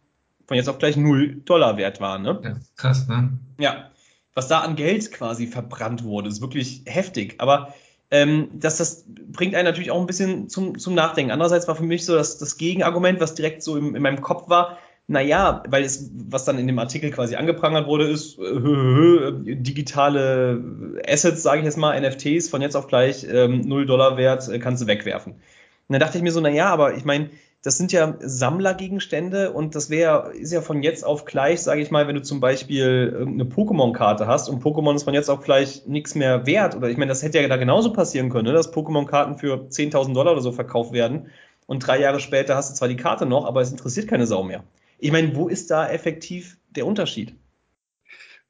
von jetzt auf gleich 0 Dollar wert waren. Ne? Ja, krass, ne? Ja, was da an Geld quasi verbrannt wurde, ist wirklich heftig. Aber ähm, das, das bringt einen natürlich auch ein bisschen zum, zum Nachdenken. Andererseits war für mich so das, das Gegenargument, was direkt so im, in meinem Kopf war, naja, weil es, was dann in dem Artikel quasi angeprangert wurde, ist äh, digitale Assets, sage ich jetzt mal, NFTs von jetzt auf gleich ähm, 0 Dollar wert, äh, kannst du wegwerfen. Und dann dachte ich mir so, naja, aber ich meine, das sind ja Sammlergegenstände und das wäre, ist ja von jetzt auf gleich, sage ich mal, wenn du zum Beispiel irgendeine Pokémon-Karte hast und Pokémon ist von jetzt auf gleich nichts mehr wert oder ich meine, das hätte ja da genauso passieren können, ne, dass Pokémon-Karten für 10.000 Dollar oder so verkauft werden und drei Jahre später hast du zwar die Karte noch, aber es interessiert keine Sau mehr. Ich meine, wo ist da effektiv der Unterschied?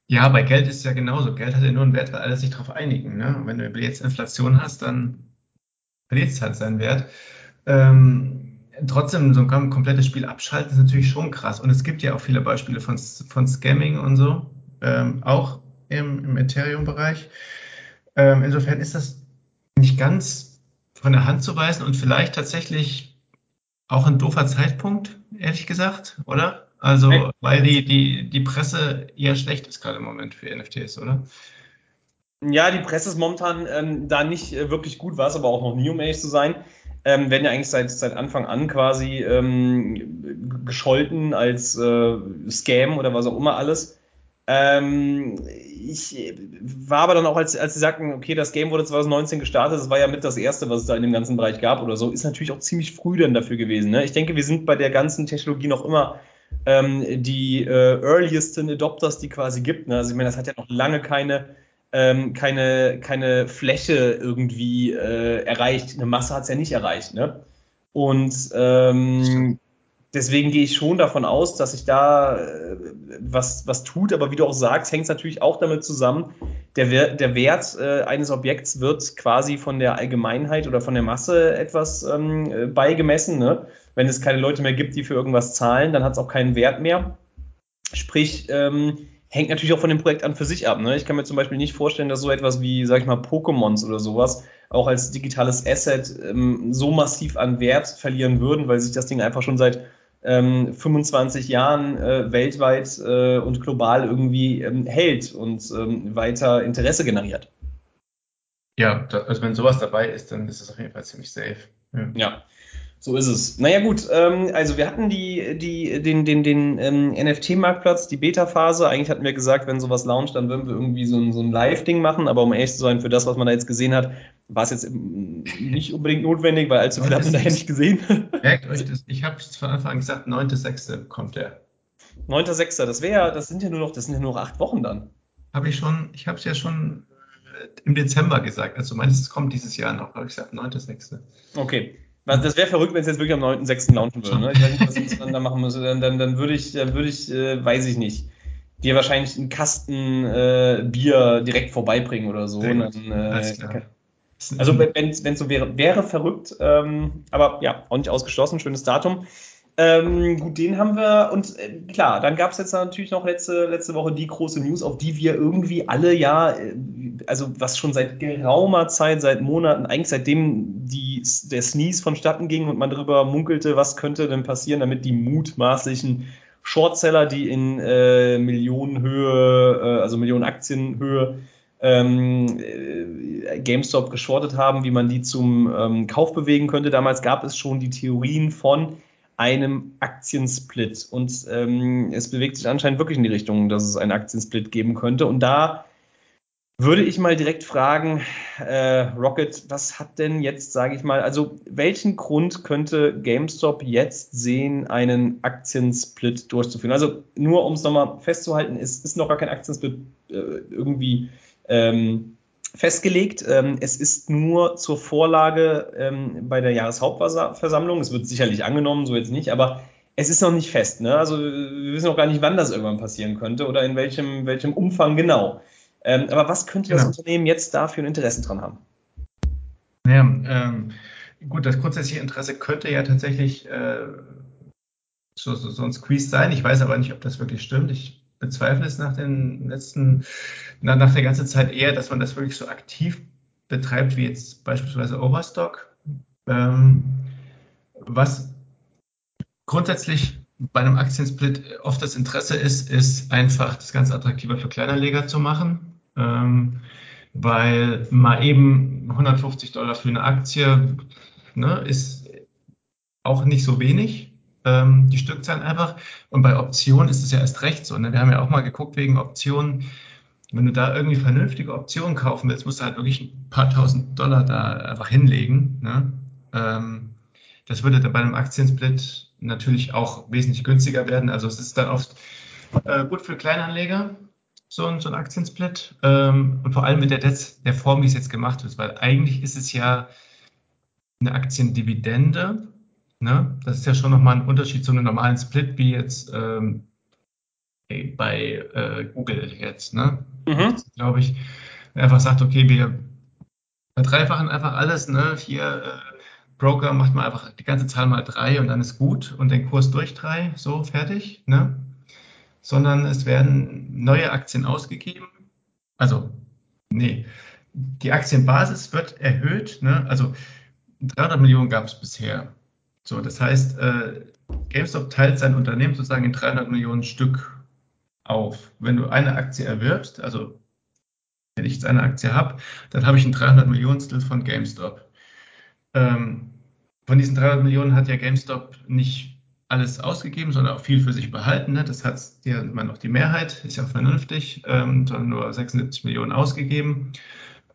Ja, bei Geld ist es ja genauso. Geld hat ja nur einen Wert, weil alle sich darauf einigen. Ne? Wenn du jetzt Inflation hast, dann verliert es halt seinen Wert. Ähm, trotzdem, so ein komplettes Spiel abschalten ist natürlich schon krass. Und es gibt ja auch viele Beispiele von, von Scamming und so, ähm, auch im, im Ethereum-Bereich. Ähm, insofern ist das nicht ganz von der Hand zu weisen und vielleicht tatsächlich auch ein doofer Zeitpunkt, ehrlich gesagt, oder? Also, weil die, die, die Presse eher schlecht ist gerade im Moment für NFTs, oder? Ja, die Presse ist momentan ähm, da nicht äh, wirklich gut, war es aber auch noch nie, um ehrlich zu sein. Ähm, werden ja eigentlich seit, seit Anfang an quasi ähm, gescholten als äh, Scam oder was auch immer alles. Ähm, ich war aber dann auch, als, als sie sagten, okay, das Game wurde 2019 gestartet, das war ja mit das erste, was es da in dem ganzen Bereich gab oder so, ist natürlich auch ziemlich früh dann dafür gewesen. Ne? Ich denke, wir sind bei der ganzen Technologie noch immer ähm, die äh, earliesten Adopters, die quasi gibt. Ne? Also ich meine, das hat ja noch lange keine, ähm, keine, keine Fläche irgendwie äh, erreicht. Eine Masse hat es ja nicht erreicht. Ne? Und ähm, deswegen gehe ich schon davon aus, dass sich da äh, was, was tut. Aber wie du auch sagst, hängt es natürlich auch damit zusammen, der, der Wert äh, eines Objekts wird quasi von der Allgemeinheit oder von der Masse etwas ähm, äh, beigemessen. Ne? Wenn es keine Leute mehr gibt, die für irgendwas zahlen, dann hat es auch keinen Wert mehr. Sprich, ähm, hängt natürlich auch von dem Projekt an für sich ab. Ne? Ich kann mir zum Beispiel nicht vorstellen, dass so etwas wie, sag ich mal, Pokémons oder sowas auch als digitales Asset ähm, so massiv an Wert verlieren würden, weil sich das Ding einfach schon seit ähm, 25 Jahren äh, weltweit äh, und global irgendwie ähm, hält und ähm, weiter Interesse generiert. Ja, da, also wenn sowas dabei ist, dann ist es auf jeden Fall ziemlich safe. Ja. ja. So ist es. Naja gut, ähm, also wir hatten die, die, den, den, den ähm, NFT-Marktplatz, die Beta-Phase. Eigentlich hatten wir gesagt, wenn sowas launcht, dann würden wir irgendwie so ein, so ein Live-Ding machen. Aber um ehrlich zu sein, für das, was man da jetzt gesehen hat, war es jetzt nicht unbedingt notwendig, weil allzu viel hat man daher nicht gesehen. Merkt euch das, ich habe von Anfang an gesagt, 9.6. kommt der. 9.6. Das wäre, das sind ja nur noch, das sind ja nur noch acht Wochen dann. Habe ich schon, ich habe es ja schon äh, im Dezember gesagt. Also meinst es kommt dieses Jahr noch, habe ich gesagt, 9.6. Okay. Das wäre verrückt, wenn es jetzt wirklich am 9.6. launchen würde. Ne? Ich weiß nicht, was ich dann da machen müsste. Dann, dann, dann würde ich, dann würde ich, äh, weiß ich nicht, dir wahrscheinlich einen Kasten äh, Bier direkt vorbeibringen oder so. Dann, äh, also wenn es so wäre, wäre verrückt, ähm, aber ja, auch nicht ausgeschlossen, schönes Datum. Ähm, gut, den haben wir und äh, klar, dann gab es jetzt natürlich noch letzte, letzte Woche die große News, auf die wir irgendwie alle ja, äh, also was schon seit geraumer Zeit, seit Monaten, eigentlich seitdem die, der Sneeze vonstatten ging und man darüber munkelte, was könnte denn passieren, damit die mutmaßlichen Shortseller, die in äh, Millionenhöhe, äh, also Millionen Aktienhöhe ähm, äh, GameStop geschortet haben, wie man die zum ähm, Kauf bewegen könnte. Damals gab es schon die Theorien von einem Aktiensplit. Und ähm, es bewegt sich anscheinend wirklich in die Richtung, dass es einen Aktiensplit geben könnte. Und da würde ich mal direkt fragen, äh, Rocket, was hat denn jetzt, sage ich mal, also welchen Grund könnte GameStop jetzt sehen, einen Aktiensplit durchzuführen? Also nur um es nochmal festzuhalten, es ist noch gar kein Aktiensplit äh, irgendwie ähm, festgelegt. Ähm, es ist nur zur Vorlage ähm, bei der Jahreshauptversammlung. Es wird sicherlich angenommen, so jetzt nicht, aber es ist noch nicht fest. Ne? Also wir wissen auch gar nicht, wann das irgendwann passieren könnte oder in welchem, welchem Umfang genau. Ähm, aber was könnte genau. das Unternehmen jetzt da für ein Interesse dran haben? Ja, ähm, gut, das grundsätzliche Interesse könnte ja tatsächlich äh, so, so, so ein Squeeze sein. Ich weiß aber nicht, ob das wirklich stimmt. Ich bezweifle es nach den letzten, na, nach der ganzen Zeit eher, dass man das wirklich so aktiv betreibt, wie jetzt beispielsweise Overstock. Ähm, was grundsätzlich bei einem Aktiensplit oft das Interesse ist, ist einfach das ganz attraktiver für Kleinanleger zu machen. Ähm, weil mal eben 150 Dollar für eine Aktie ne, ist auch nicht so wenig ähm, die Stückzahlen einfach. Und bei Optionen ist es ja erst recht so. Ne? Wir haben ja auch mal geguckt wegen Optionen. Wenn du da irgendwie vernünftige Optionen kaufen willst, musst du halt wirklich ein paar tausend Dollar da einfach hinlegen. Ne? Ähm, das würde dann bei einem Aktiensplit natürlich auch wesentlich günstiger werden. Also es ist dann oft äh, gut für Kleinanleger, so ein, so ein Aktiensplit. Ähm, und vor allem mit der, der Form, wie es jetzt gemacht wird, weil eigentlich ist es ja eine Aktiendividende Ne? Das ist ja schon nochmal ein Unterschied zu einem normalen Split, wie jetzt ähm, bei äh, Google jetzt. Ne? Mhm. Glaube ich, einfach sagt, okay, wir verdreifachen einfach alles. Ne? Hier äh, Broker macht man einfach die ganze Zahl mal drei und dann ist gut und den Kurs durch drei, so fertig. Ne? Sondern es werden neue Aktien ausgegeben. Also, nee, die Aktienbasis wird erhöht. Ne? Also 300 Millionen gab es bisher. So, das heißt, äh, GameStop teilt sein Unternehmen sozusagen in 300 Millionen Stück auf. Wenn du eine Aktie erwirbst, also wenn ich jetzt eine Aktie habe, dann habe ich ein 300 Millionstel von GameStop. Ähm, von diesen 300 Millionen hat ja GameStop nicht alles ausgegeben, sondern auch viel für sich behalten. Ne? Das hat ja immer noch die Mehrheit, ist ja vernünftig, ähm, sondern nur 76 Millionen ausgegeben.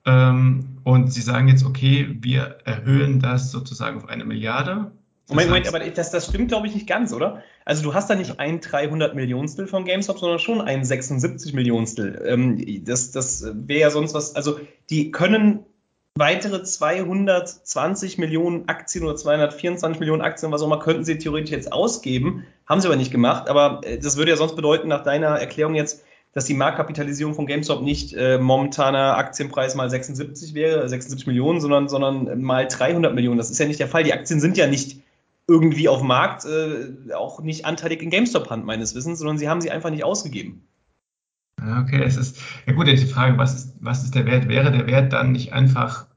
Ähm, und sie sagen jetzt, okay, wir erhöhen das sozusagen auf eine Milliarde Moment, Moment, aber das, das stimmt, glaube ich, nicht ganz, oder? Also du hast da nicht ein 300 Millionstel von GameStop, sondern schon ein 76 Millionstel. Ähm, das das wäre ja sonst was, also die können weitere 220 Millionen Aktien oder 224 Millionen Aktien, was auch immer, könnten sie theoretisch jetzt ausgeben. Haben sie aber nicht gemacht. Aber äh, das würde ja sonst bedeuten, nach deiner Erklärung jetzt, dass die Marktkapitalisierung von GameStop nicht äh, momentaner Aktienpreis mal 76 wäre, 76 Millionen, sondern, sondern mal 300 Millionen. Das ist ja nicht der Fall. Die Aktien sind ja nicht irgendwie auf dem Markt äh, auch nicht anteilig in GameStop-Hand, meines Wissens, sondern sie haben sie einfach nicht ausgegeben. Okay, es ist, ja gut, jetzt die Frage, was ist, was ist der Wert? Wäre der Wert dann nicht einfach,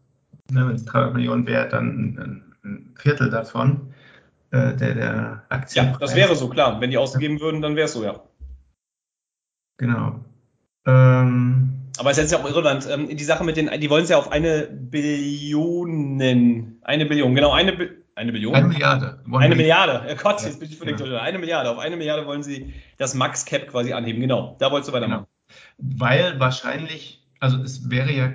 ne, wenn es 300 Millionen wäre, dann ein, ein Viertel davon, äh, der, der Aktien? Ja, das wäre so, klar. Wenn die ausgegeben würden, dann wäre es so, ja. Genau. Ähm, aber es ist jetzt ja auch Irland. Ähm, die Sache mit den, die wollen es ja auf eine Billionen, eine Billion, genau, eine Billion eine Billion? Eine Milliarde. One eine Milliarde. Oh Gott, jetzt bin ich völlig ja. Eine Milliarde. Auf eine Milliarde wollen Sie das Max Cap quasi anheben. Genau. Da wolltest du weitermachen. Genau. Weil wahrscheinlich, also es wäre ja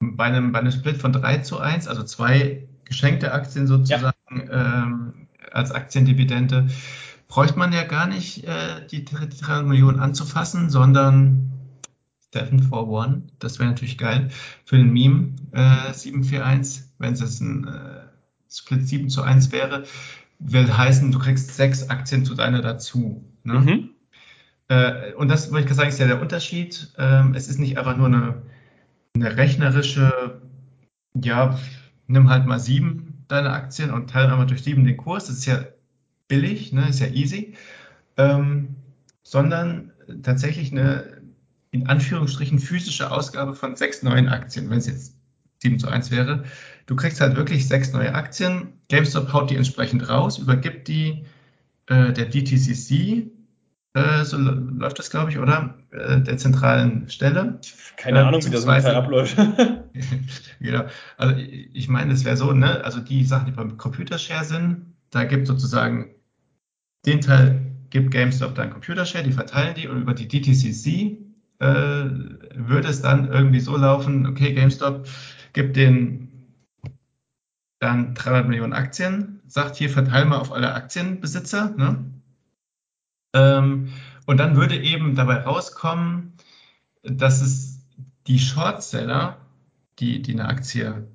bei einem, bei einem Split von 3 zu 1, also zwei geschenkte Aktien sozusagen ja. ähm, als Aktiendividende, bräuchte man ja gar nicht äh, die, die 300 Millionen anzufassen, sondern 7 for One, das wäre natürlich geil für den Meme äh, 741, wenn es ein äh, Split 7 zu 1 wäre, will heißen, du kriegst sechs Aktien zu deiner dazu. Ne? Mhm. Äh, und das, würde ich sagen, ist ja der Unterschied. Ähm, es ist nicht einfach nur eine, eine rechnerische, ja, nimm halt mal sieben deine Aktien und teile einmal durch sieben den Kurs. Das ist ja billig, ne? ist ja easy. Ähm, sondern tatsächlich eine in Anführungsstrichen physische Ausgabe von sechs neuen Aktien, wenn es jetzt 7 zu 1 wäre. Du kriegst halt wirklich sechs neue Aktien. GameStop haut die entsprechend raus, übergibt die äh, der DTCC, äh, so läuft das, glaube ich, oder? Äh, der zentralen Stelle. Keine äh, Ahnung, wie das ungefähr abläuft. genau. Also ich meine, es wäre so, ne? Also die Sachen, die beim Computershare sind, da gibt sozusagen den Teil gibt GameStop dann Computershare, die verteilen die und über die DTCC äh, würde es dann irgendwie so laufen, okay, GameStop gibt den dann 300 Millionen Aktien, sagt hier, verteile mal auf alle Aktienbesitzer. Ne? Ähm, und dann würde eben dabei rauskommen, dass es die Shortseller, die, die eine Aktie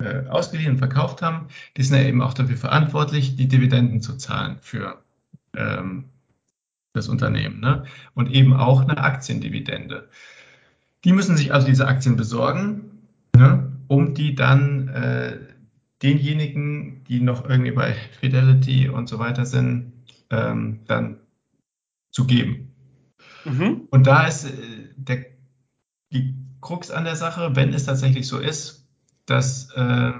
äh, ausgeliehen und verkauft haben, die sind ja eben auch dafür verantwortlich, die Dividenden zu zahlen für ähm, das Unternehmen. Ne? Und eben auch eine Aktiendividende. Die müssen sich also diese Aktien besorgen. Ne? um die dann äh, denjenigen, die noch irgendwie bei Fidelity und so weiter sind, ähm, dann zu geben. Mhm. Und da ist äh, der, die Krux an der Sache, wenn es tatsächlich so ist, dass äh,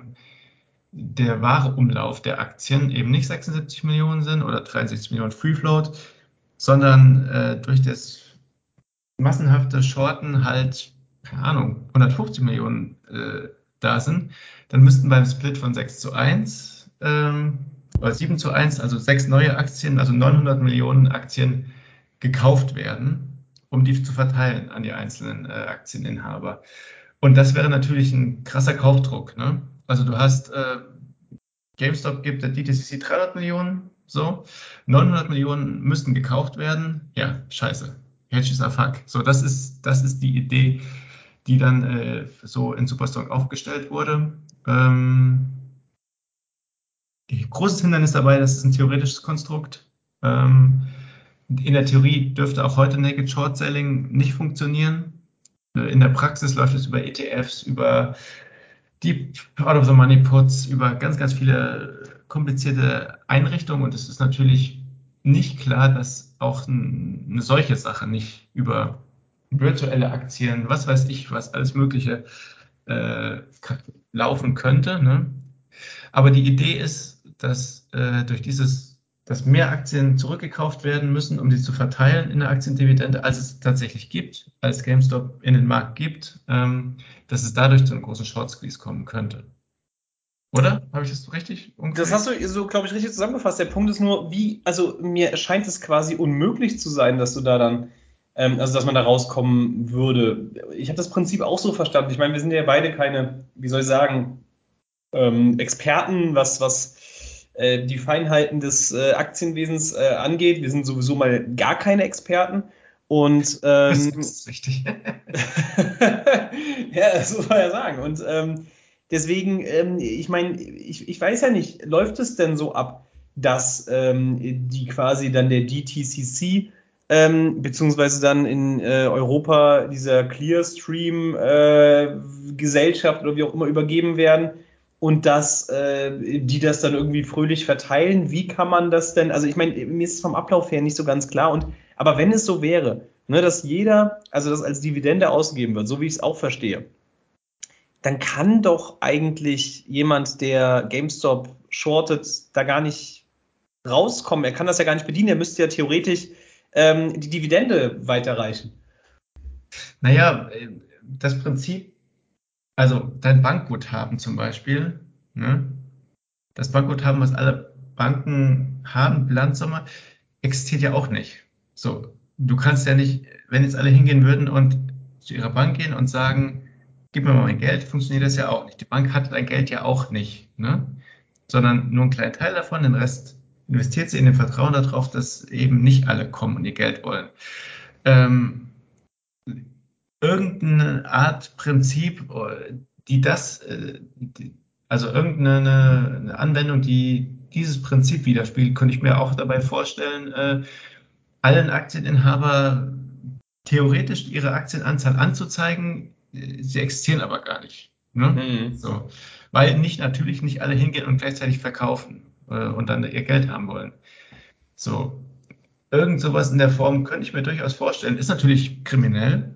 der wahre Umlauf der Aktien eben nicht 76 Millionen sind oder 63 Millionen Free Float, sondern äh, durch das massenhafte Shorten halt, keine Ahnung, 150 Millionen äh, da sind, dann müssten beim Split von 6 zu 1 ähm, oder 7 zu 1, also sechs neue Aktien, also 900 Millionen Aktien gekauft werden, um die zu verteilen an die einzelnen äh, Aktieninhaber. Und das wäre natürlich ein krasser Kaufdruck. Ne? Also du hast äh, GameStop gibt der DTCC 300 Millionen, so 900 Millionen müssten gekauft werden. Ja, scheiße. Hedges are fuck. So, das ist das ist die Idee, die dann äh, so in Superstock aufgestellt wurde. Ähm, großes Hindernis dabei, das ist ein theoretisches Konstrukt. Ähm, in der Theorie dürfte auch heute Naked Short Selling nicht funktionieren. Äh, in der Praxis läuft es über ETFs, über Deep Out of the Money Puts, über ganz, ganz viele komplizierte Einrichtungen und es ist natürlich nicht klar, dass auch eine solche Sache nicht über virtuelle Aktien, was weiß ich, was alles Mögliche äh, laufen könnte. Ne? Aber die Idee ist, dass äh, durch dieses dass mehr Aktien zurückgekauft werden müssen, um sie zu verteilen in der Aktiendividende, als es tatsächlich gibt, als GameStop in den Markt gibt, ähm, dass es dadurch zu einem großen Short Squeeze kommen könnte. Oder? Habe ich das so richtig? Ungefähr? Das hast du so, glaube ich, richtig zusammengefasst. Der Punkt ist nur, wie, also mir scheint es quasi unmöglich zu sein, dass du da dann, also dass man da rauskommen würde. Ich habe das Prinzip auch so verstanden. Ich meine, wir sind ja beide keine, wie soll ich sagen, ähm, Experten, was, was äh, die Feinheiten des äh, Aktienwesens äh, angeht. Wir sind sowieso mal gar keine Experten. Und ähm, das ist richtig. ja, das muss man ja sagen. Und ähm, deswegen, ähm, ich meine, ich, ich weiß ja nicht, läuft es denn so ab, dass ähm, die quasi dann der DTCC ähm, beziehungsweise dann in äh, Europa dieser Clearstream äh, oder wie auch immer übergeben werden? und dass äh, die das dann irgendwie fröhlich verteilen. Wie kann man das denn? Also ich meine, mir ist es vom Ablauf her nicht so ganz klar. Und aber wenn es so wäre, ne, dass jeder, also das als Dividende ausgegeben wird, so wie ich es auch verstehe, dann kann doch eigentlich jemand, der GameStop shortet, da gar nicht rauskommen. Er kann das ja gar nicht bedienen. Er müsste ja theoretisch ähm, die Dividende weiterreichen. Naja, äh, das Prinzip also dein Bankguthaben zum Beispiel, ne? das Bankguthaben, was alle Banken haben, Bilanzsumme, existiert ja auch nicht. So, du kannst ja nicht, wenn jetzt alle hingehen würden und zu ihrer Bank gehen und sagen, gib mir mal mein Geld, funktioniert das ja auch nicht. Die Bank hat dein Geld ja auch nicht, ne? sondern nur einen kleinen Teil davon, den Rest investiert sie in dem Vertrauen darauf, dass eben nicht alle kommen und ihr Geld wollen. Ähm, irgendeine Art Prinzip, die das, äh, also irgendeine Anwendung, die dieses Prinzip widerspiegelt, könnte ich mir auch dabei vorstellen, äh, allen Aktieninhaber theoretisch ihre Aktienanzahl anzuzeigen. Sie existieren aber gar nicht. Ne? Mhm. So. Weil nicht natürlich nicht alle hingehen und gleichzeitig verkaufen äh, und dann ihr Geld haben wollen. So. Irgend sowas in der Form könnte ich mir durchaus vorstellen. Ist natürlich kriminell,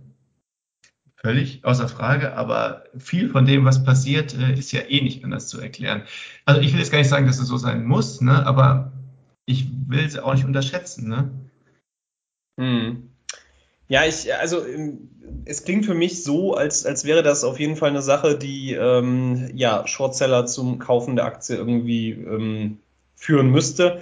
Völlig außer Frage, aber viel von dem, was passiert, äh, ist ja eh nicht anders zu erklären. Also ich will jetzt gar nicht sagen, dass es so sein muss, ne? aber ich will es auch nicht unterschätzen. Ne? Hm. Ja, ich, also ähm, es klingt für mich so, als, als wäre das auf jeden Fall eine Sache, die ähm, ja, Shortseller zum Kaufen der Aktie irgendwie ähm, führen müsste.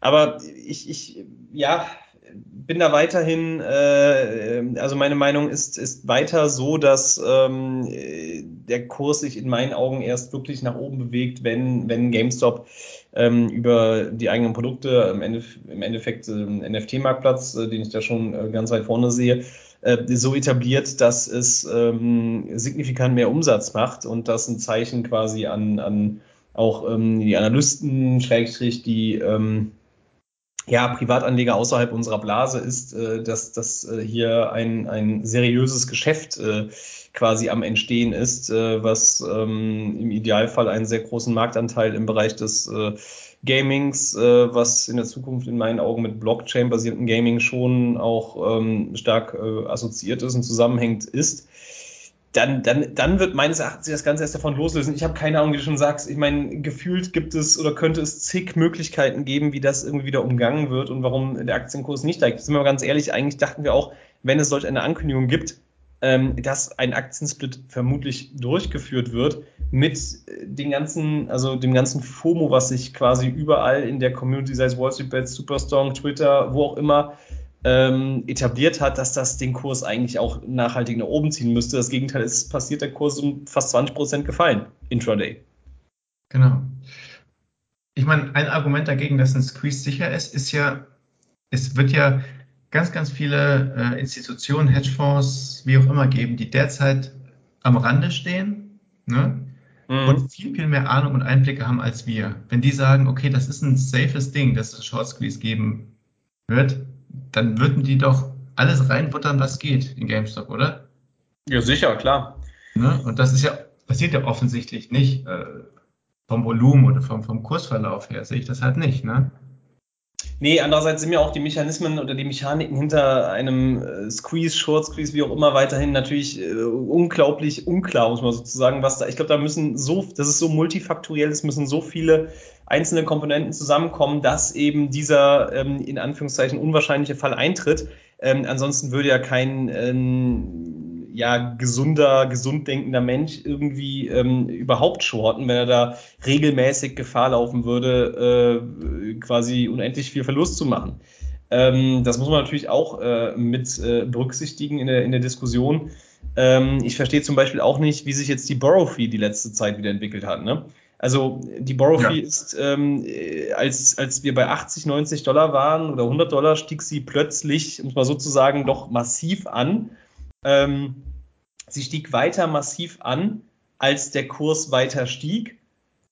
Aber ich, ich, ja, bin da weiterhin, äh, also meine Meinung ist, ist weiter so, dass ähm, der Kurs sich in meinen Augen erst wirklich nach oben bewegt, wenn, wenn GameStop ähm, über die eigenen Produkte, im, Endeffekt, im Endeffekt äh, NFT-Marktplatz, äh, den ich da schon äh, ganz weit vorne sehe, äh, so etabliert, dass es ähm, signifikant mehr Umsatz macht und das ein Zeichen quasi an, an auch ähm, die Analysten, Schrägstrich, die ähm, ja, Privatanleger außerhalb unserer Blase ist, äh, dass, dass äh, hier ein, ein seriöses Geschäft äh, quasi am Entstehen ist, äh, was ähm, im Idealfall einen sehr großen Marktanteil im Bereich des äh, Gamings, äh, was in der Zukunft in meinen Augen mit Blockchain-basierten Gaming schon auch ähm, stark assoziiert ist und zusammenhängt ist dann, dann, dann wird meines Erachtens das Ganze erst davon loslösen. Ich habe keine Ahnung, wie du schon sagst. Ich meine, gefühlt gibt es oder könnte es zig Möglichkeiten geben, wie das irgendwie wieder umgangen wird und warum der Aktienkurs nicht steigt. Sind wir mal ganz ehrlich, eigentlich dachten wir auch, wenn es solch eine Ankündigung gibt, ähm, dass ein Aktiensplit vermutlich durchgeführt wird mit den ganzen, also dem ganzen FOMO, was sich quasi überall in der Community, sei es Wall Street Bets, Superstrong, Twitter, wo auch immer, ähm, etabliert hat, dass das den Kurs eigentlich auch nachhaltig nach oben ziehen müsste. Das Gegenteil ist passiert, der Kurs ist um fast 20 Prozent gefallen, intraday. Genau. Ich meine, ein Argument dagegen, dass ein Squeeze sicher ist, ist ja, es wird ja ganz, ganz viele äh, Institutionen, Hedgefonds, wie auch immer geben, die derzeit am Rande stehen ne? Mhm. und viel, viel mehr Ahnung und Einblicke haben als wir. Wenn die sagen, okay, das ist ein safes Ding, dass es Short Squeeze geben wird, dann würden die doch alles reinbuttern, was geht in GameStop, oder? Ja, sicher, klar. Ne? Und das ist ja, passiert ja offensichtlich nicht. Äh, vom Volumen oder vom, vom Kursverlauf her sehe ich das halt nicht. Ne? Nee, andererseits sind mir auch die Mechanismen oder die Mechaniken hinter einem äh, Squeeze, Short Squeeze, wie auch immer weiterhin natürlich äh, unglaublich unklar, muss man sozusagen, was da, ich glaube, da müssen so, das ist so multifaktoriell, es müssen so viele einzelne Komponenten zusammenkommen, dass eben dieser ähm, in Anführungszeichen unwahrscheinliche Fall eintritt. Ähm, ansonsten würde ja kein ähm, ja, gesunder, gesund denkender Mensch irgendwie ähm, überhaupt shorten, wenn er da regelmäßig Gefahr laufen würde, äh, quasi unendlich viel Verlust zu machen. Ähm, das muss man natürlich auch äh, mit äh, berücksichtigen in der, in der Diskussion. Ähm, ich verstehe zum Beispiel auch nicht, wie sich jetzt die Borrow Fee die letzte Zeit wieder entwickelt hat. Ne? Also die Borrow Fee ja. ist, ähm, als, als wir bei 80, 90 Dollar waren oder 100 Dollar, stieg sie plötzlich, um es mal sozusagen, doch massiv an. Ähm, sie stieg weiter massiv an, als der Kurs weiter stieg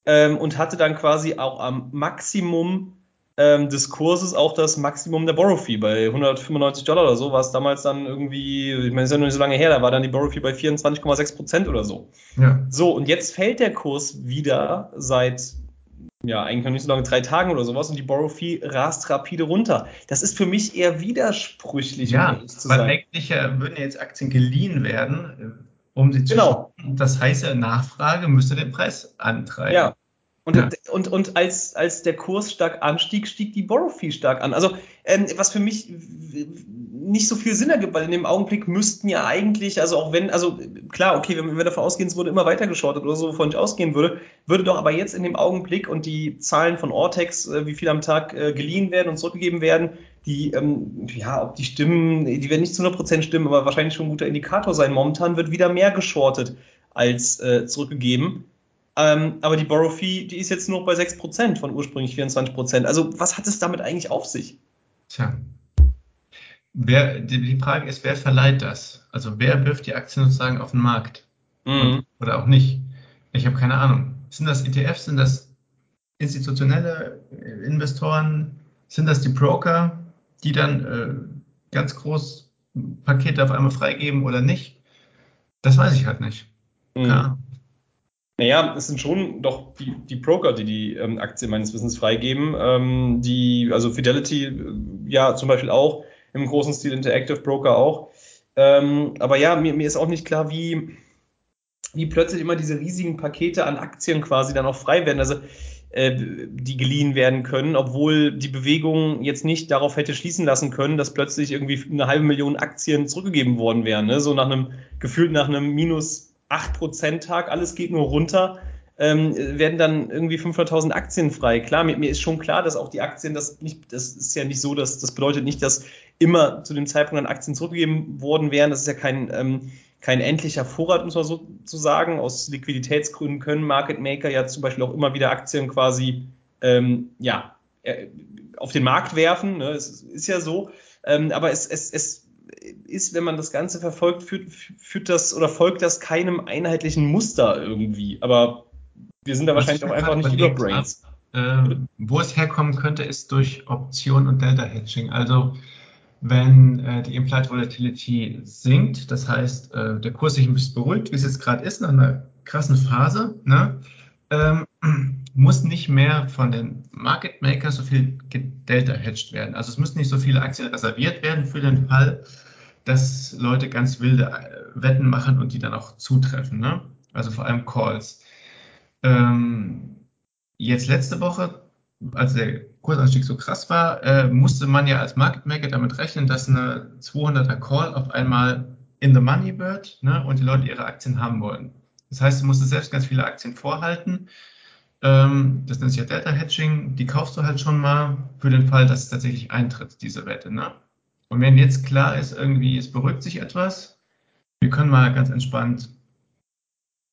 ähm, und hatte dann quasi auch am Maximum ähm, des Kurses auch das Maximum der Borrow Fee. Bei 195 Dollar oder so war es damals dann irgendwie, ich meine, ist ja noch nicht so lange her, da war dann die Borrow Fee bei 24,6 Prozent oder so. Ja. So, und jetzt fällt der Kurs wieder seit ja, eigentlich noch nicht so lange, drei Tagen oder sowas und die Borrow Fee rast rapide runter. Das ist für mich eher widersprüchlich, ja, um zu weil sein. eigentlich äh, würden jetzt Aktien geliehen werden, äh, um sie zu genau. Das heißt ja, Nachfrage müsste den Preis antreiben. Ja, und, ja. und, und als, als der Kurs stark anstieg, stieg die Borrow Fee stark an. Also ähm, was für mich nicht so viel Sinn ergibt, weil in dem Augenblick müssten ja eigentlich, also auch wenn, also klar, okay, wenn wir davon ausgehen, es wurde immer weiter geschortet oder so, wovon ich ausgehen würde, würde doch aber jetzt in dem Augenblick und die Zahlen von Ortex, äh, wie viel am Tag äh, geliehen werden und zurückgegeben werden, die, ähm, ja, ob die stimmen, die werden nicht zu 100% stimmen, aber wahrscheinlich schon ein guter Indikator sein. Momentan wird wieder mehr geschortet als äh, zurückgegeben. Ähm, aber die Borrow Fee, die ist jetzt nur bei 6% von ursprünglich 24%. Also was hat es damit eigentlich auf sich? Tja. Wer, die Frage ist, wer verleiht das? Also wer wirft die Aktien sozusagen auf den Markt? Mhm. Und, oder auch nicht? Ich habe keine Ahnung. Sind das ETFs? Sind das institutionelle Investoren? Sind das die Broker, die dann äh, ganz groß Pakete auf einmal freigeben oder nicht? Das weiß ich halt nicht. Mhm. Keine Ahnung. Naja, es sind schon doch die, die Broker, die die ähm, Aktie meines Wissens freigeben. Ähm, die, also Fidelity, äh, ja, zum Beispiel auch, im großen Stil Interactive Broker auch. Ähm, aber ja, mir, mir ist auch nicht klar, wie, wie plötzlich immer diese riesigen Pakete an Aktien quasi dann auch frei werden. Also äh, die geliehen werden können, obwohl die Bewegung jetzt nicht darauf hätte schließen lassen können, dass plötzlich irgendwie eine halbe Million Aktien zurückgegeben worden wären. Ne? So nach einem, gefühlt nach einem Minus 8%-Tag, alles geht nur runter, ähm, werden dann irgendwie 500.000 Aktien frei. Klar, mir, mir, ist schon klar, dass auch die Aktien, das, nicht, das ist ja nicht so, dass das bedeutet nicht, dass immer zu dem Zeitpunkt an Aktien zurückgegeben worden wären. Das ist ja kein, ähm, kein endlicher Vorrat, muss man so zu sagen. Aus Liquiditätsgründen können Market Maker ja zum Beispiel auch immer wieder Aktien quasi ähm, ja, äh, auf den Markt werfen. Ne? Es ist ja so. Ähm, aber es, es, es ist, wenn man das Ganze verfolgt, führt, führt das oder folgt das keinem einheitlichen Muster irgendwie. Aber wir sind da wahrscheinlich auch einfach nicht über Brains. Äh, wo es herkommen könnte, ist durch Option und Delta Hedging. Also wenn äh, die Implied Volatility sinkt, das heißt, äh, der Kurs sich ein bisschen beruhigt, wie es jetzt gerade ist, nach einer krassen Phase, ne, ähm, muss nicht mehr von den Market Makers so viel Delta hedged werden. Also es müssen nicht so viele Aktien reserviert werden für den Fall, dass Leute ganz wilde äh, Wetten machen und die dann auch zutreffen. Ne? Also vor allem Calls. Ähm, jetzt letzte Woche, als der Kursanstieg so krass war, äh, musste man ja als Market Maker damit rechnen, dass eine 200er Call auf einmal in the money wird ne? und die Leute ihre Aktien haben wollen. Das heißt, du musst selbst ganz viele Aktien vorhalten. Ähm, das nennt sich ja Delta Hedging. Die kaufst du halt schon mal für den Fall, dass es tatsächlich eintritt, diese Wette. Ne? Und wenn jetzt klar ist, irgendwie, es beruhigt sich etwas, wir können mal ganz entspannt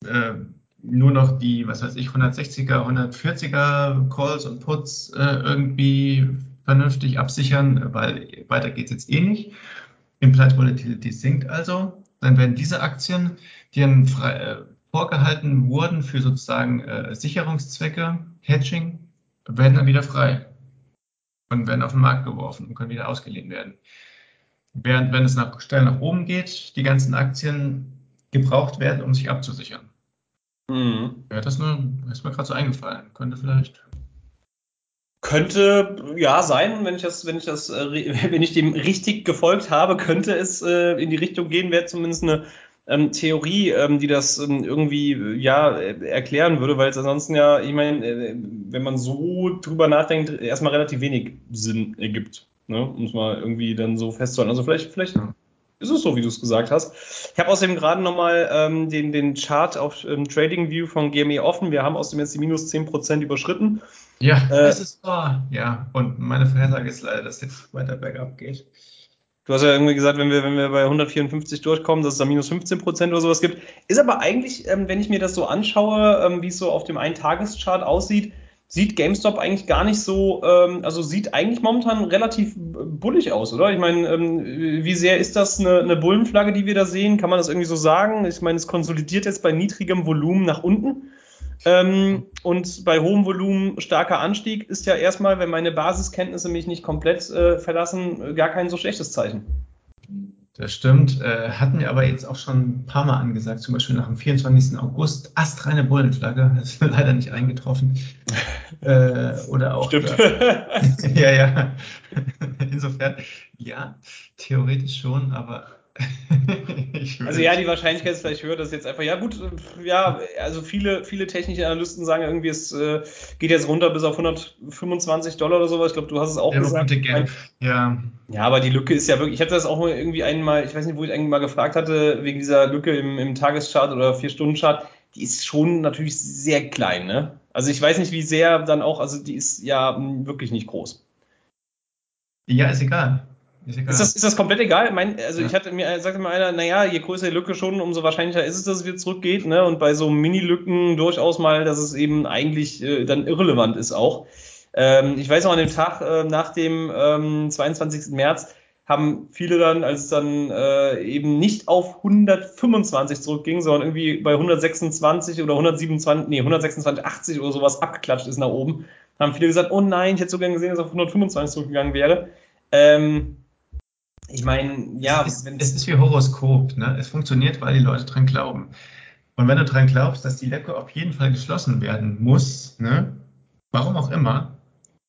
äh, nur noch die, was weiß ich, 160er, 140er Calls und Puts äh, irgendwie vernünftig absichern, weil weiter geht es jetzt eh nicht. Implied Volatility sinkt also. Dann werden diese Aktien, die dann frei, äh, vorgehalten wurden für sozusagen äh, Sicherungszwecke, Hedging, werden dann wieder frei und werden auf den Markt geworfen und können wieder ausgeliehen werden. Während, wenn es nach, steil nach oben geht, die ganzen Aktien gebraucht werden, um sich abzusichern. Mhm. Ja, das, nur, ist mir gerade so eingefallen. Könnte vielleicht. Könnte ja sein, wenn ich das, wenn ich das, äh, wenn ich dem richtig gefolgt habe, könnte es äh, in die Richtung gehen, wäre zumindest eine ähm, Theorie, ähm, die das ähm, irgendwie ja erklären würde, weil es ansonsten ja, ich meine, äh, wenn man so drüber nachdenkt, erstmal relativ wenig Sinn ergibt, ne? um es mal irgendwie dann so festzuhalten. Also vielleicht, vielleicht ist es so, wie du es gesagt hast. Ich habe außerdem gerade nochmal ähm, den, den Chart auf ähm, Trading View von GME offen. Wir haben außerdem jetzt die minus 10% überschritten. Ja, äh, das ist wahr. Ja, und meine Vorhersage ist leider, dass jetzt weiter bergab geht. Du hast ja irgendwie gesagt, wenn wir, wenn wir bei 154 durchkommen, dass es da minus 15 Prozent oder sowas gibt. Ist aber eigentlich, ähm, wenn ich mir das so anschaue, ähm, wie es so auf dem Ein-Tages-Chart aussieht, sieht GameStop eigentlich gar nicht so, ähm, also sieht eigentlich momentan relativ bullig aus, oder? Ich meine, ähm, wie sehr ist das eine, eine Bullenflagge, die wir da sehen? Kann man das irgendwie so sagen? Ich meine, es konsolidiert jetzt bei niedrigem Volumen nach unten. Ähm, und bei hohem Volumen starker Anstieg ist ja erstmal, wenn meine Basiskenntnisse mich nicht komplett äh, verlassen, gar kein so schlechtes Zeichen. Das stimmt. Äh, hatten wir aber jetzt auch schon ein paar Mal angesagt, zum Beispiel nach dem 24. August, astreine Bullenflagge, das ist leider nicht eingetroffen. Äh, oder auch. Stimmt. ja, ja. Insofern, ja, theoretisch schon, aber also ja, die Wahrscheinlichkeit ist vielleicht höher, dass jetzt einfach, ja gut, ja, also viele, viele technische Analysten sagen irgendwie, es äh, geht jetzt runter bis auf 125 Dollar oder sowas. Ich glaube, du hast es auch ja, gesagt. Ja. ja, aber die Lücke ist ja wirklich, ich hatte das auch irgendwie einmal, ich weiß nicht, wo ich eigentlich mal gefragt hatte, wegen dieser Lücke im, im Tageschart oder Vier-Stunden-Chart, die ist schon natürlich sehr klein, ne? Also ich weiß nicht, wie sehr dann auch, also die ist ja wirklich nicht groß. Ja, ist egal. Ist, ist, das, ist das komplett egal? Mein, also ja. ich hatte mir, sagte mal einer, naja, je größer die Lücke schon, umso wahrscheinlicher ist es, dass es wieder zurückgeht, ne? Und bei so Mini-Lücken durchaus mal, dass es eben eigentlich äh, dann irrelevant ist auch. Ähm, ich weiß noch, an dem Tag äh, nach dem ähm, 22. März haben viele dann, als es dann äh, eben nicht auf 125 zurückging, sondern irgendwie bei 126 oder 127, nee, 126, 80 oder sowas abgeklatscht ist nach oben, haben viele gesagt, oh nein, ich hätte so gern gesehen, dass es auf 125 zurückgegangen wäre. Ähm, ich meine, ja. Es ist, es ist wie Horoskop, ne? Es funktioniert, weil die Leute dran glauben. Und wenn du dran glaubst, dass die Lücke auf jeden Fall geschlossen werden muss, ne? Warum auch immer,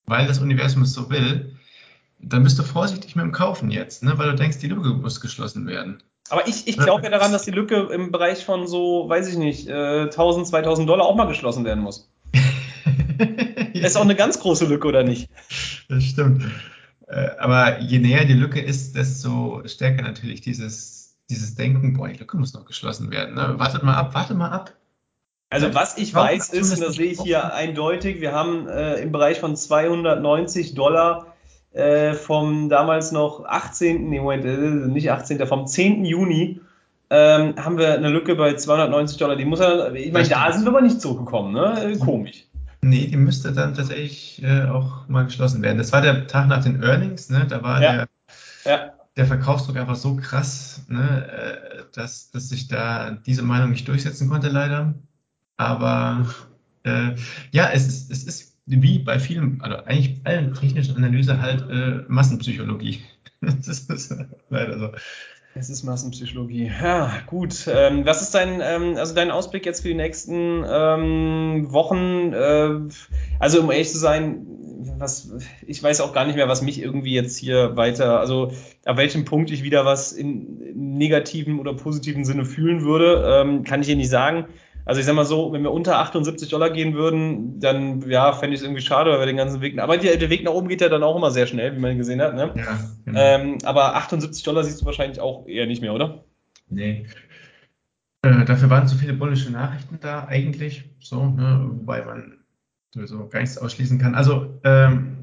weil das Universum es so will, dann bist du vorsichtig mit dem Kaufen jetzt, ne? weil du denkst, die Lücke muss geschlossen werden. Aber ich, ich glaube ja daran, dass die Lücke im Bereich von so, weiß ich nicht, äh, 1000, 2000 Dollar auch mal geschlossen werden muss. das ist auch eine ganz große Lücke, oder nicht? Das stimmt. Äh, aber je näher die Lücke ist, desto stärker natürlich dieses, dieses Denken, boah, die Lücke muss noch geschlossen werden. Ne? Wartet mal ab, wartet mal ab. Also was ich weiß ist, und das sehe ich hier eindeutig, wir haben äh, im Bereich von 290 Dollar äh, vom damals noch 18. Nee, Moment, äh, nicht 18. vom 10. Juni ähm, haben wir eine Lücke bei 290 Dollar. Die muss er, ich meine, da sind wir aber nicht zurückgekommen, ne? Komisch. Nee, die müsste dann tatsächlich äh, auch mal geschlossen werden. Das war der Tag nach den Earnings, ne? Da war ja. der, ja. der Verkaufsdruck einfach so krass, ne? Äh, dass, dass sich da diese Meinung nicht durchsetzen konnte, leider. Aber äh, ja, es ist, es ist wie bei vielen, also eigentlich allen technischen Analyse halt äh, Massenpsychologie. das ist leider so. Es ist Massenpsychologie. Ja, gut. Ähm, was ist dein, ähm, also dein Ausblick jetzt für die nächsten ähm, Wochen? Äh, also um ehrlich zu sein, was, ich weiß auch gar nicht mehr, was mich irgendwie jetzt hier weiter, also ab welchem Punkt ich wieder was in, negativen oder positiven Sinne fühlen würde, ähm, kann ich hier nicht sagen. Also ich sag mal so, wenn wir unter 78 Dollar gehen würden, dann ja, fände ich es irgendwie schade, weil wir den ganzen Weg. Aber der, der, Weg nach oben geht ja dann auch immer sehr schnell, wie man gesehen hat. Ne? Ja, genau. ähm, aber 78 Dollar siehst du wahrscheinlich auch eher nicht mehr, oder? Nee. Äh, dafür waren zu viele bullische Nachrichten da eigentlich, so, ne? wobei man sowieso gar nichts ausschließen kann. Also ähm,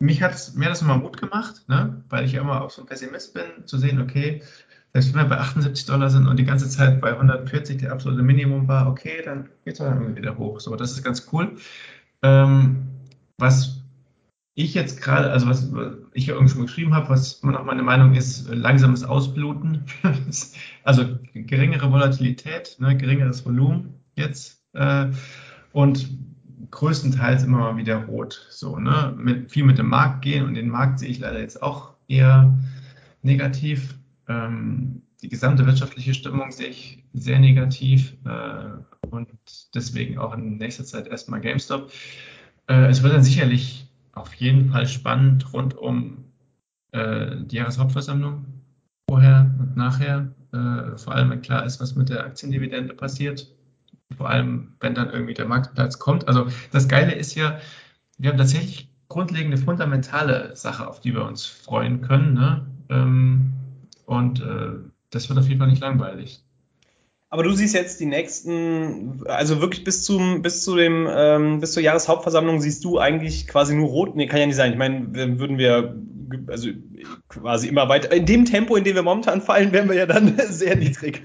mich hat mir das nochmal Mut gemacht, ne? weil ich ja immer auch so ein Pessimist bin, zu sehen, okay, selbst wenn wir bei 78 Dollar sind und die ganze Zeit bei 140 der absolute Minimum war, okay, dann geht es dann wieder hoch. So, das ist ganz cool. Ähm, was ich jetzt gerade, also was ich ja irgendwie schon geschrieben habe, was immer noch meine Meinung ist, langsames Ausbluten. also geringere Volatilität, ne, geringeres Volumen jetzt äh, und größtenteils immer mal wieder rot. So, ne, mit, viel mit dem Markt gehen und den Markt sehe ich leider jetzt auch eher negativ. Ähm, die gesamte wirtschaftliche Stimmung sehe ich sehr negativ äh, und deswegen auch in nächster Zeit erstmal GameStop. Äh, es wird dann sicherlich auf jeden Fall spannend rund um äh, die Jahreshauptversammlung vorher und nachher. Äh, vor allem, wenn klar ist, was mit der Aktiendividende passiert. Vor allem, wenn dann irgendwie der Marktplatz kommt. Also das Geile ist ja, wir haben tatsächlich grundlegende fundamentale Sache, auf die wir uns freuen können. Ne? Ähm, und äh, das wird auf jeden Fall nicht langweilig. Aber du siehst jetzt die nächsten, also wirklich bis zum, bis zu dem, ähm, bis zur Jahreshauptversammlung siehst du eigentlich quasi nur rot. Nee, kann ja nicht sein. Ich meine, würden wir also quasi immer weiter. In dem Tempo, in dem wir momentan fallen, wären wir ja dann sehr niedrig.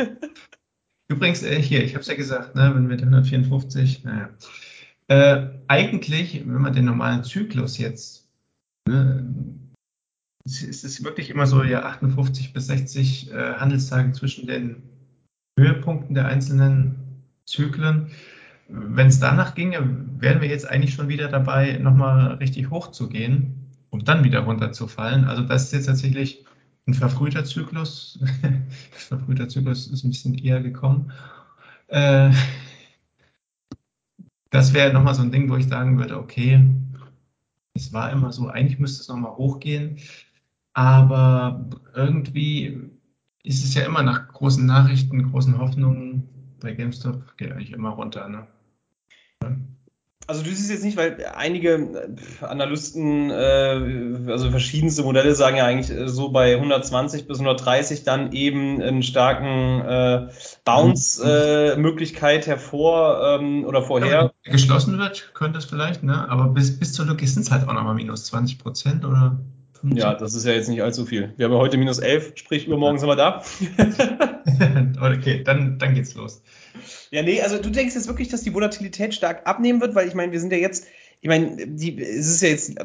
Übrigens, äh, hier, ich habe es ja gesagt, ne, wenn wir 154, naja. Äh, eigentlich, wenn man den normalen Zyklus jetzt ne, es ist wirklich immer so ja 58 bis 60 äh, Handelstage zwischen den Höhepunkten der einzelnen Zyklen. Wenn es danach ginge, wären wir jetzt eigentlich schon wieder dabei, nochmal richtig hoch zu gehen, um dann wieder runterzufallen. Also das ist jetzt tatsächlich ein verfrühter Zyklus. verfrühter Zyklus ist ein bisschen eher gekommen. Äh, das wäre nochmal so ein Ding, wo ich sagen würde, okay, es war immer so, eigentlich müsste es nochmal hochgehen. Aber irgendwie ist es ja immer nach großen Nachrichten, großen Hoffnungen bei GameStop geht eigentlich immer runter. Ne? Also du siehst jetzt nicht, weil einige Analysten, äh, also verschiedenste Modelle sagen ja eigentlich äh, so bei 120 bis 130 dann eben einen starken äh, Bounce-Möglichkeit äh, hervor ähm, oder vorher. Ja, geschlossen wird, könnte es vielleicht, ne? aber bis, bis zur Lücke sind es halt auch nochmal minus 20 Prozent oder ja, das ist ja jetzt nicht allzu viel. Wir haben ja heute minus 11, sprich übermorgen sind wir da. okay, dann, dann geht's los. Ja, nee, also du denkst jetzt wirklich, dass die Volatilität stark abnehmen wird, weil ich meine, wir sind ja jetzt, ich meine, die, es ist ja jetzt,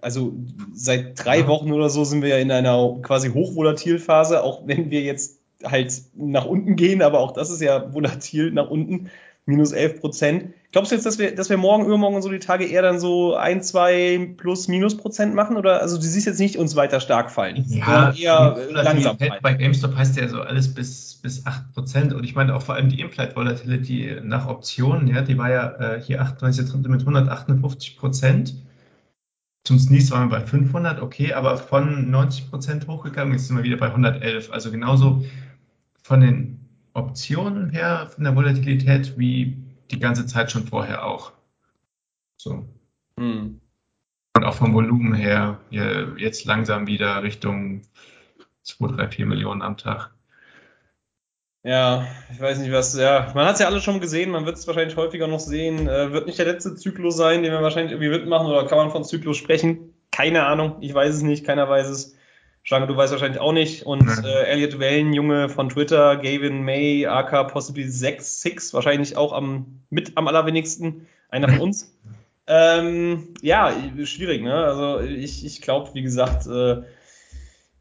also seit drei ja. Wochen oder so sind wir ja in einer quasi Hochvolatilphase, auch wenn wir jetzt halt nach unten gehen, aber auch das ist ja volatil nach unten minus 11 Prozent. Glaubst du jetzt, dass wir, dass wir morgen, übermorgen und so die Tage eher dann so ein, zwei plus minus Prozent machen? Oder also du siehst jetzt nicht uns weiter stark fallen? Ja, eher langsam fallen. Bei GameStop heißt ja so alles bis, bis 8 Prozent. Und ich meine auch vor allem die Implied Volatility nach Optionen, ja, die war ja äh, hier 38 mit 158 Prozent. Zum Sneeze waren wir bei 500, okay, aber von 90 Prozent hochgegangen, jetzt sind wir wieder bei 111. Also genauso von den Optionen her von der Volatilität wie die ganze Zeit schon vorher auch. So. Hm. Und auch vom Volumen her jetzt langsam wieder Richtung 2, 3, 4 Millionen am Tag. Ja, ich weiß nicht, was, ja, man hat es ja alle schon gesehen, man wird es wahrscheinlich häufiger noch sehen. Äh, wird nicht der letzte Zyklus sein, den wir wahrscheinlich irgendwie mitmachen oder kann man von Zyklus sprechen? Keine Ahnung, ich weiß es nicht, keiner weiß es. Schlange, du weißt wahrscheinlich auch nicht. Und äh, Elliot Wellen, Junge von Twitter, Gavin May, AK possibly 6, 6, wahrscheinlich auch am, mit am allerwenigsten, einer von uns. Ähm, ja, schwierig, ne? Also ich, ich glaube, wie gesagt, äh,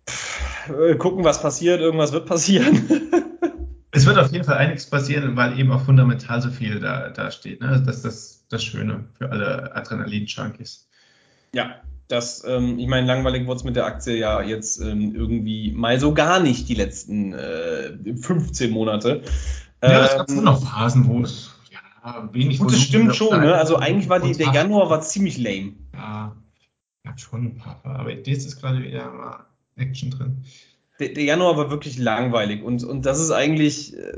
pff, äh, gucken, was passiert, irgendwas wird passieren. Es wird auf jeden Fall einiges passieren, weil eben auch fundamental so viel da, da steht. Ne? Das ist das, das Schöne für alle Adrenalin-Junkies. Ja, das, ähm, ich meine, langweilig wurde es mit der Aktie ja jetzt ähm, irgendwie mal so gar nicht die letzten äh, 15 Monate. Ja, es gab schon noch Phasen, wo es ja, wenig Gut, das stimmt schon, ne? Also eigentlich war die, der Januar war ziemlich lame. Ja, gab schon ein paar, aber jetzt ist gerade wieder mal Action drin. Der, der, Januar war wirklich langweilig und, und das ist eigentlich, äh,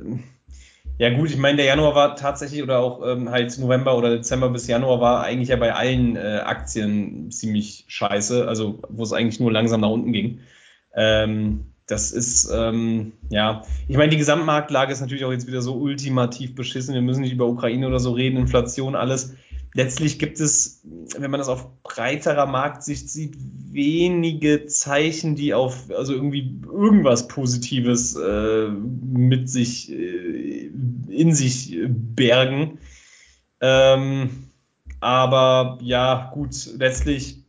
ja gut, ich meine, der Januar war tatsächlich oder auch ähm, halt November oder Dezember bis Januar war eigentlich ja bei allen äh, Aktien ziemlich scheiße, also wo es eigentlich nur langsam nach unten ging. Ähm, das ist, ähm, ja, ich meine, die Gesamtmarktlage ist natürlich auch jetzt wieder so ultimativ beschissen. Wir müssen nicht über Ukraine oder so reden, Inflation, alles. Letztlich gibt es, wenn man das auf breiterer Marktsicht sieht, wenige Zeichen, die auf, also irgendwie irgendwas Positives äh, mit sich, äh, in sich bergen. Ähm, aber ja, gut, letztlich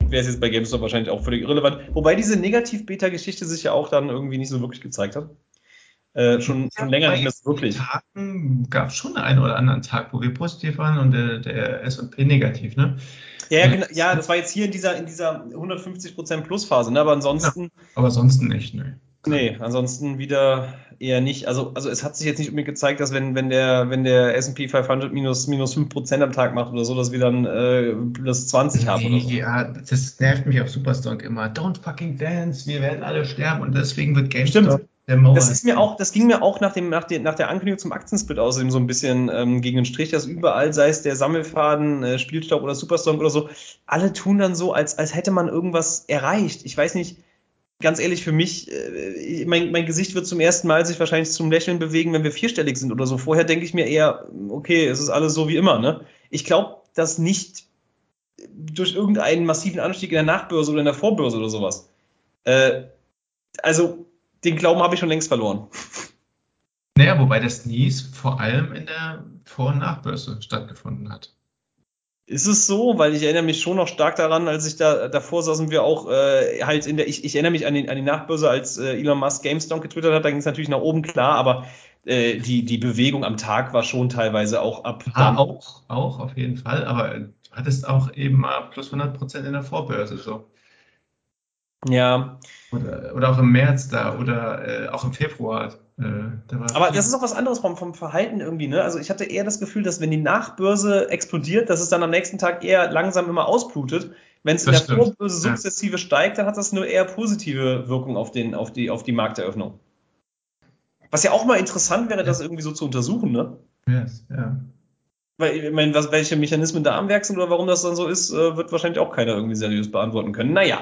wäre es jetzt bei GameStop wahrscheinlich auch völlig irrelevant. Wobei diese Negativ-Beta-Geschichte sich ja auch dann irgendwie nicht so wirklich gezeigt hat. Äh, schon, schon länger nicht mehr so wirklich. Tagen gab es schon einen oder anderen Tag, wo wir positiv waren und der, der S&P negativ, ne? Ja, ja, genau, ja, das war jetzt hier in dieser, in dieser 150% Plus-Phase, ne? aber ansonsten. Ja, aber ansonsten nicht, ne? Nee, ansonsten wieder eher nicht. Also, also es hat sich jetzt nicht unbedingt gezeigt, dass wenn, wenn der, wenn der S&P 500 minus, minus 5% am Tag macht oder so, dass wir dann äh, plus 20 haben oder so. Ja, das nervt mich auf Superstock immer. Don't fucking dance, wir werden alle sterben und deswegen wird GameStop Stimmt. Das ist mir auch, das ging mir auch nach dem, nach, der, nach der Ankündigung zum Aktiensplit außerdem so ein bisschen ähm, gegen den Strich, dass überall, sei es der Sammelfaden, äh, Spielstock oder Superstorm oder so, alle tun dann so, als, als hätte man irgendwas erreicht. Ich weiß nicht, ganz ehrlich, für mich, äh, mein, mein Gesicht wird zum ersten Mal sich wahrscheinlich zum Lächeln bewegen, wenn wir vierstellig sind oder so. Vorher denke ich mir eher, okay, es ist alles so wie immer. Ne? Ich glaube, dass nicht durch irgendeinen massiven Anstieg in der Nachbörse oder in der Vorbörse oder sowas. Äh, also, den Glauben habe ich schon längst verloren. Naja, wobei das Nies vor allem in der Vor- und Nachbörse stattgefunden hat. Ist es so? Weil ich erinnere mich schon noch stark daran, als ich da davor saßen wir auch äh, halt in der, ich, ich erinnere mich an, den, an die Nachbörse, als äh, Elon Musk GameStop getwittert hat, da ging es natürlich nach oben klar, aber äh, die, die Bewegung am Tag war schon teilweise auch ab. Ah, auch, auch, auf jeden Fall, aber du hattest auch eben mal plus 100 Prozent in der Vorbörse so. Ja. Oder, oder auch im März da oder äh, auch im Februar. Äh, da Aber das ist auch was anderes vom, vom Verhalten irgendwie. Ne? Also ich hatte eher das Gefühl, dass wenn die Nachbörse explodiert, dass es dann am nächsten Tag eher langsam immer ausblutet. Wenn es in der stimmt. Vorbörse sukzessive ja. steigt, dann hat das nur eher positive Wirkung auf, den, auf, die, auf die Markteröffnung. Was ja auch mal interessant wäre, ja. das irgendwie so zu untersuchen, ne? Yes, ja. Weil, ich meine, was, welche Mechanismen da am Werk sind oder warum das dann so ist, äh, wird wahrscheinlich auch keiner irgendwie seriös beantworten können. Naja,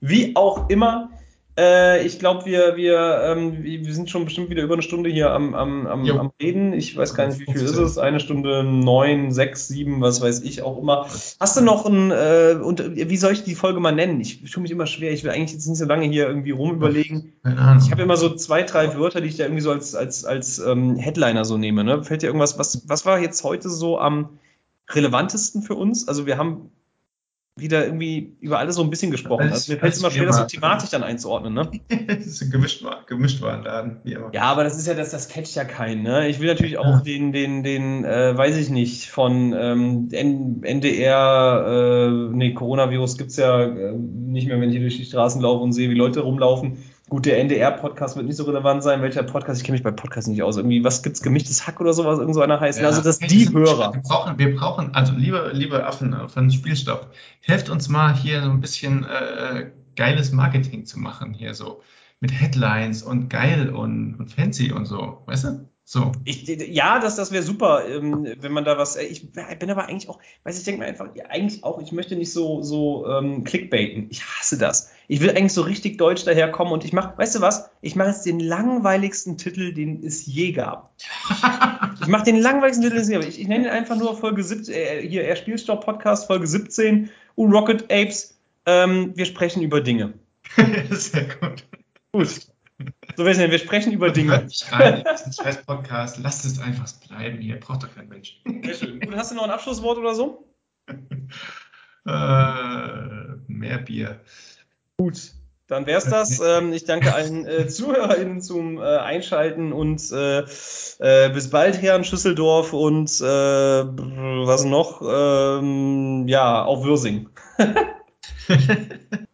wie auch immer, äh, ich glaube, wir, wir, ähm, wir sind schon bestimmt wieder über eine Stunde hier am, am, am, am, Reden. Ich weiß gar nicht, wie viel ist es? Eine Stunde neun, sechs, sieben, was weiß ich auch immer. Hast du noch ein, äh, und wie soll ich die Folge mal nennen? Ich tue mich immer schwer. Ich will eigentlich jetzt nicht so lange hier irgendwie rumüberlegen. Ich habe immer so zwei, drei Wörter, die ich da irgendwie so als, als, als ähm, Headliner so nehme. Ne? Fällt dir irgendwas, was, was war jetzt heute so am relevantesten für uns? Also wir haben wieder irgendwie über alles so ein bisschen gesprochen. Also mir fällt es immer schwer, das so thematisch dann einzuordnen, ne? das ist ein gemischt, gemischt Laden, wie immer. Ja, aber das ist ja, das, das catcht ja keinen, ne? Ich will natürlich auch ja. den, den, den, äh, weiß ich nicht, von ähm, NDR, äh, nee, Coronavirus gibt's ja äh, nicht mehr, wenn ich hier durch die Straßen laufe und sehe, wie Leute rumlaufen. Gut, der NDR-Podcast wird nicht so relevant sein. Welcher Podcast? Ich kenne mich bei Podcasts nicht aus. Irgendwie, was gibt's? Gemischtes Hack oder sowas? Irgend so einer heißt. Ja, also, dass die Hörer. Wir brauchen, wir brauchen, also, liebe, liebe Affen von Spielstoff, helft uns mal hier so ein bisschen äh, geiles Marketing zu machen. Hier so mit Headlines und geil und, und fancy und so. Weißt du? So. Ich, ja, das, das wäre super, ähm, wenn man da was. Äh, ich bin aber eigentlich auch, weiß ich, denke mir einfach, ja, eigentlich auch, ich möchte nicht so, so ähm, clickbaiten. Ich hasse das. Ich will eigentlich so richtig deutsch daherkommen und ich mache, weißt du was? Ich mache jetzt den langweiligsten Titel, den es je gab. ich mache den langweiligsten Titel, den es je gab. Ich, ich nenne ihn einfach nur Folge 17, äh, hier, er Spielstopp Podcast, Folge 17, U Rocket Apes. Ähm, wir sprechen über Dinge. Sehr gut. Gut. So, wir, wir sprechen über Dinge. Halt Hört rein, das ist ein scheiß Podcast. Lasst es einfach bleiben hier. Braucht doch kein Mensch. Sehr schön. Gut, hast du noch ein Abschlusswort oder so? äh, mehr Bier. Gut, dann wäre es das. Ähm, ich danke allen äh, ZuhörerInnen zum äh, Einschalten und äh, äh bis bald, Herrn Schüsseldorf und äh, was noch? Ähm, ja, auf Würsing.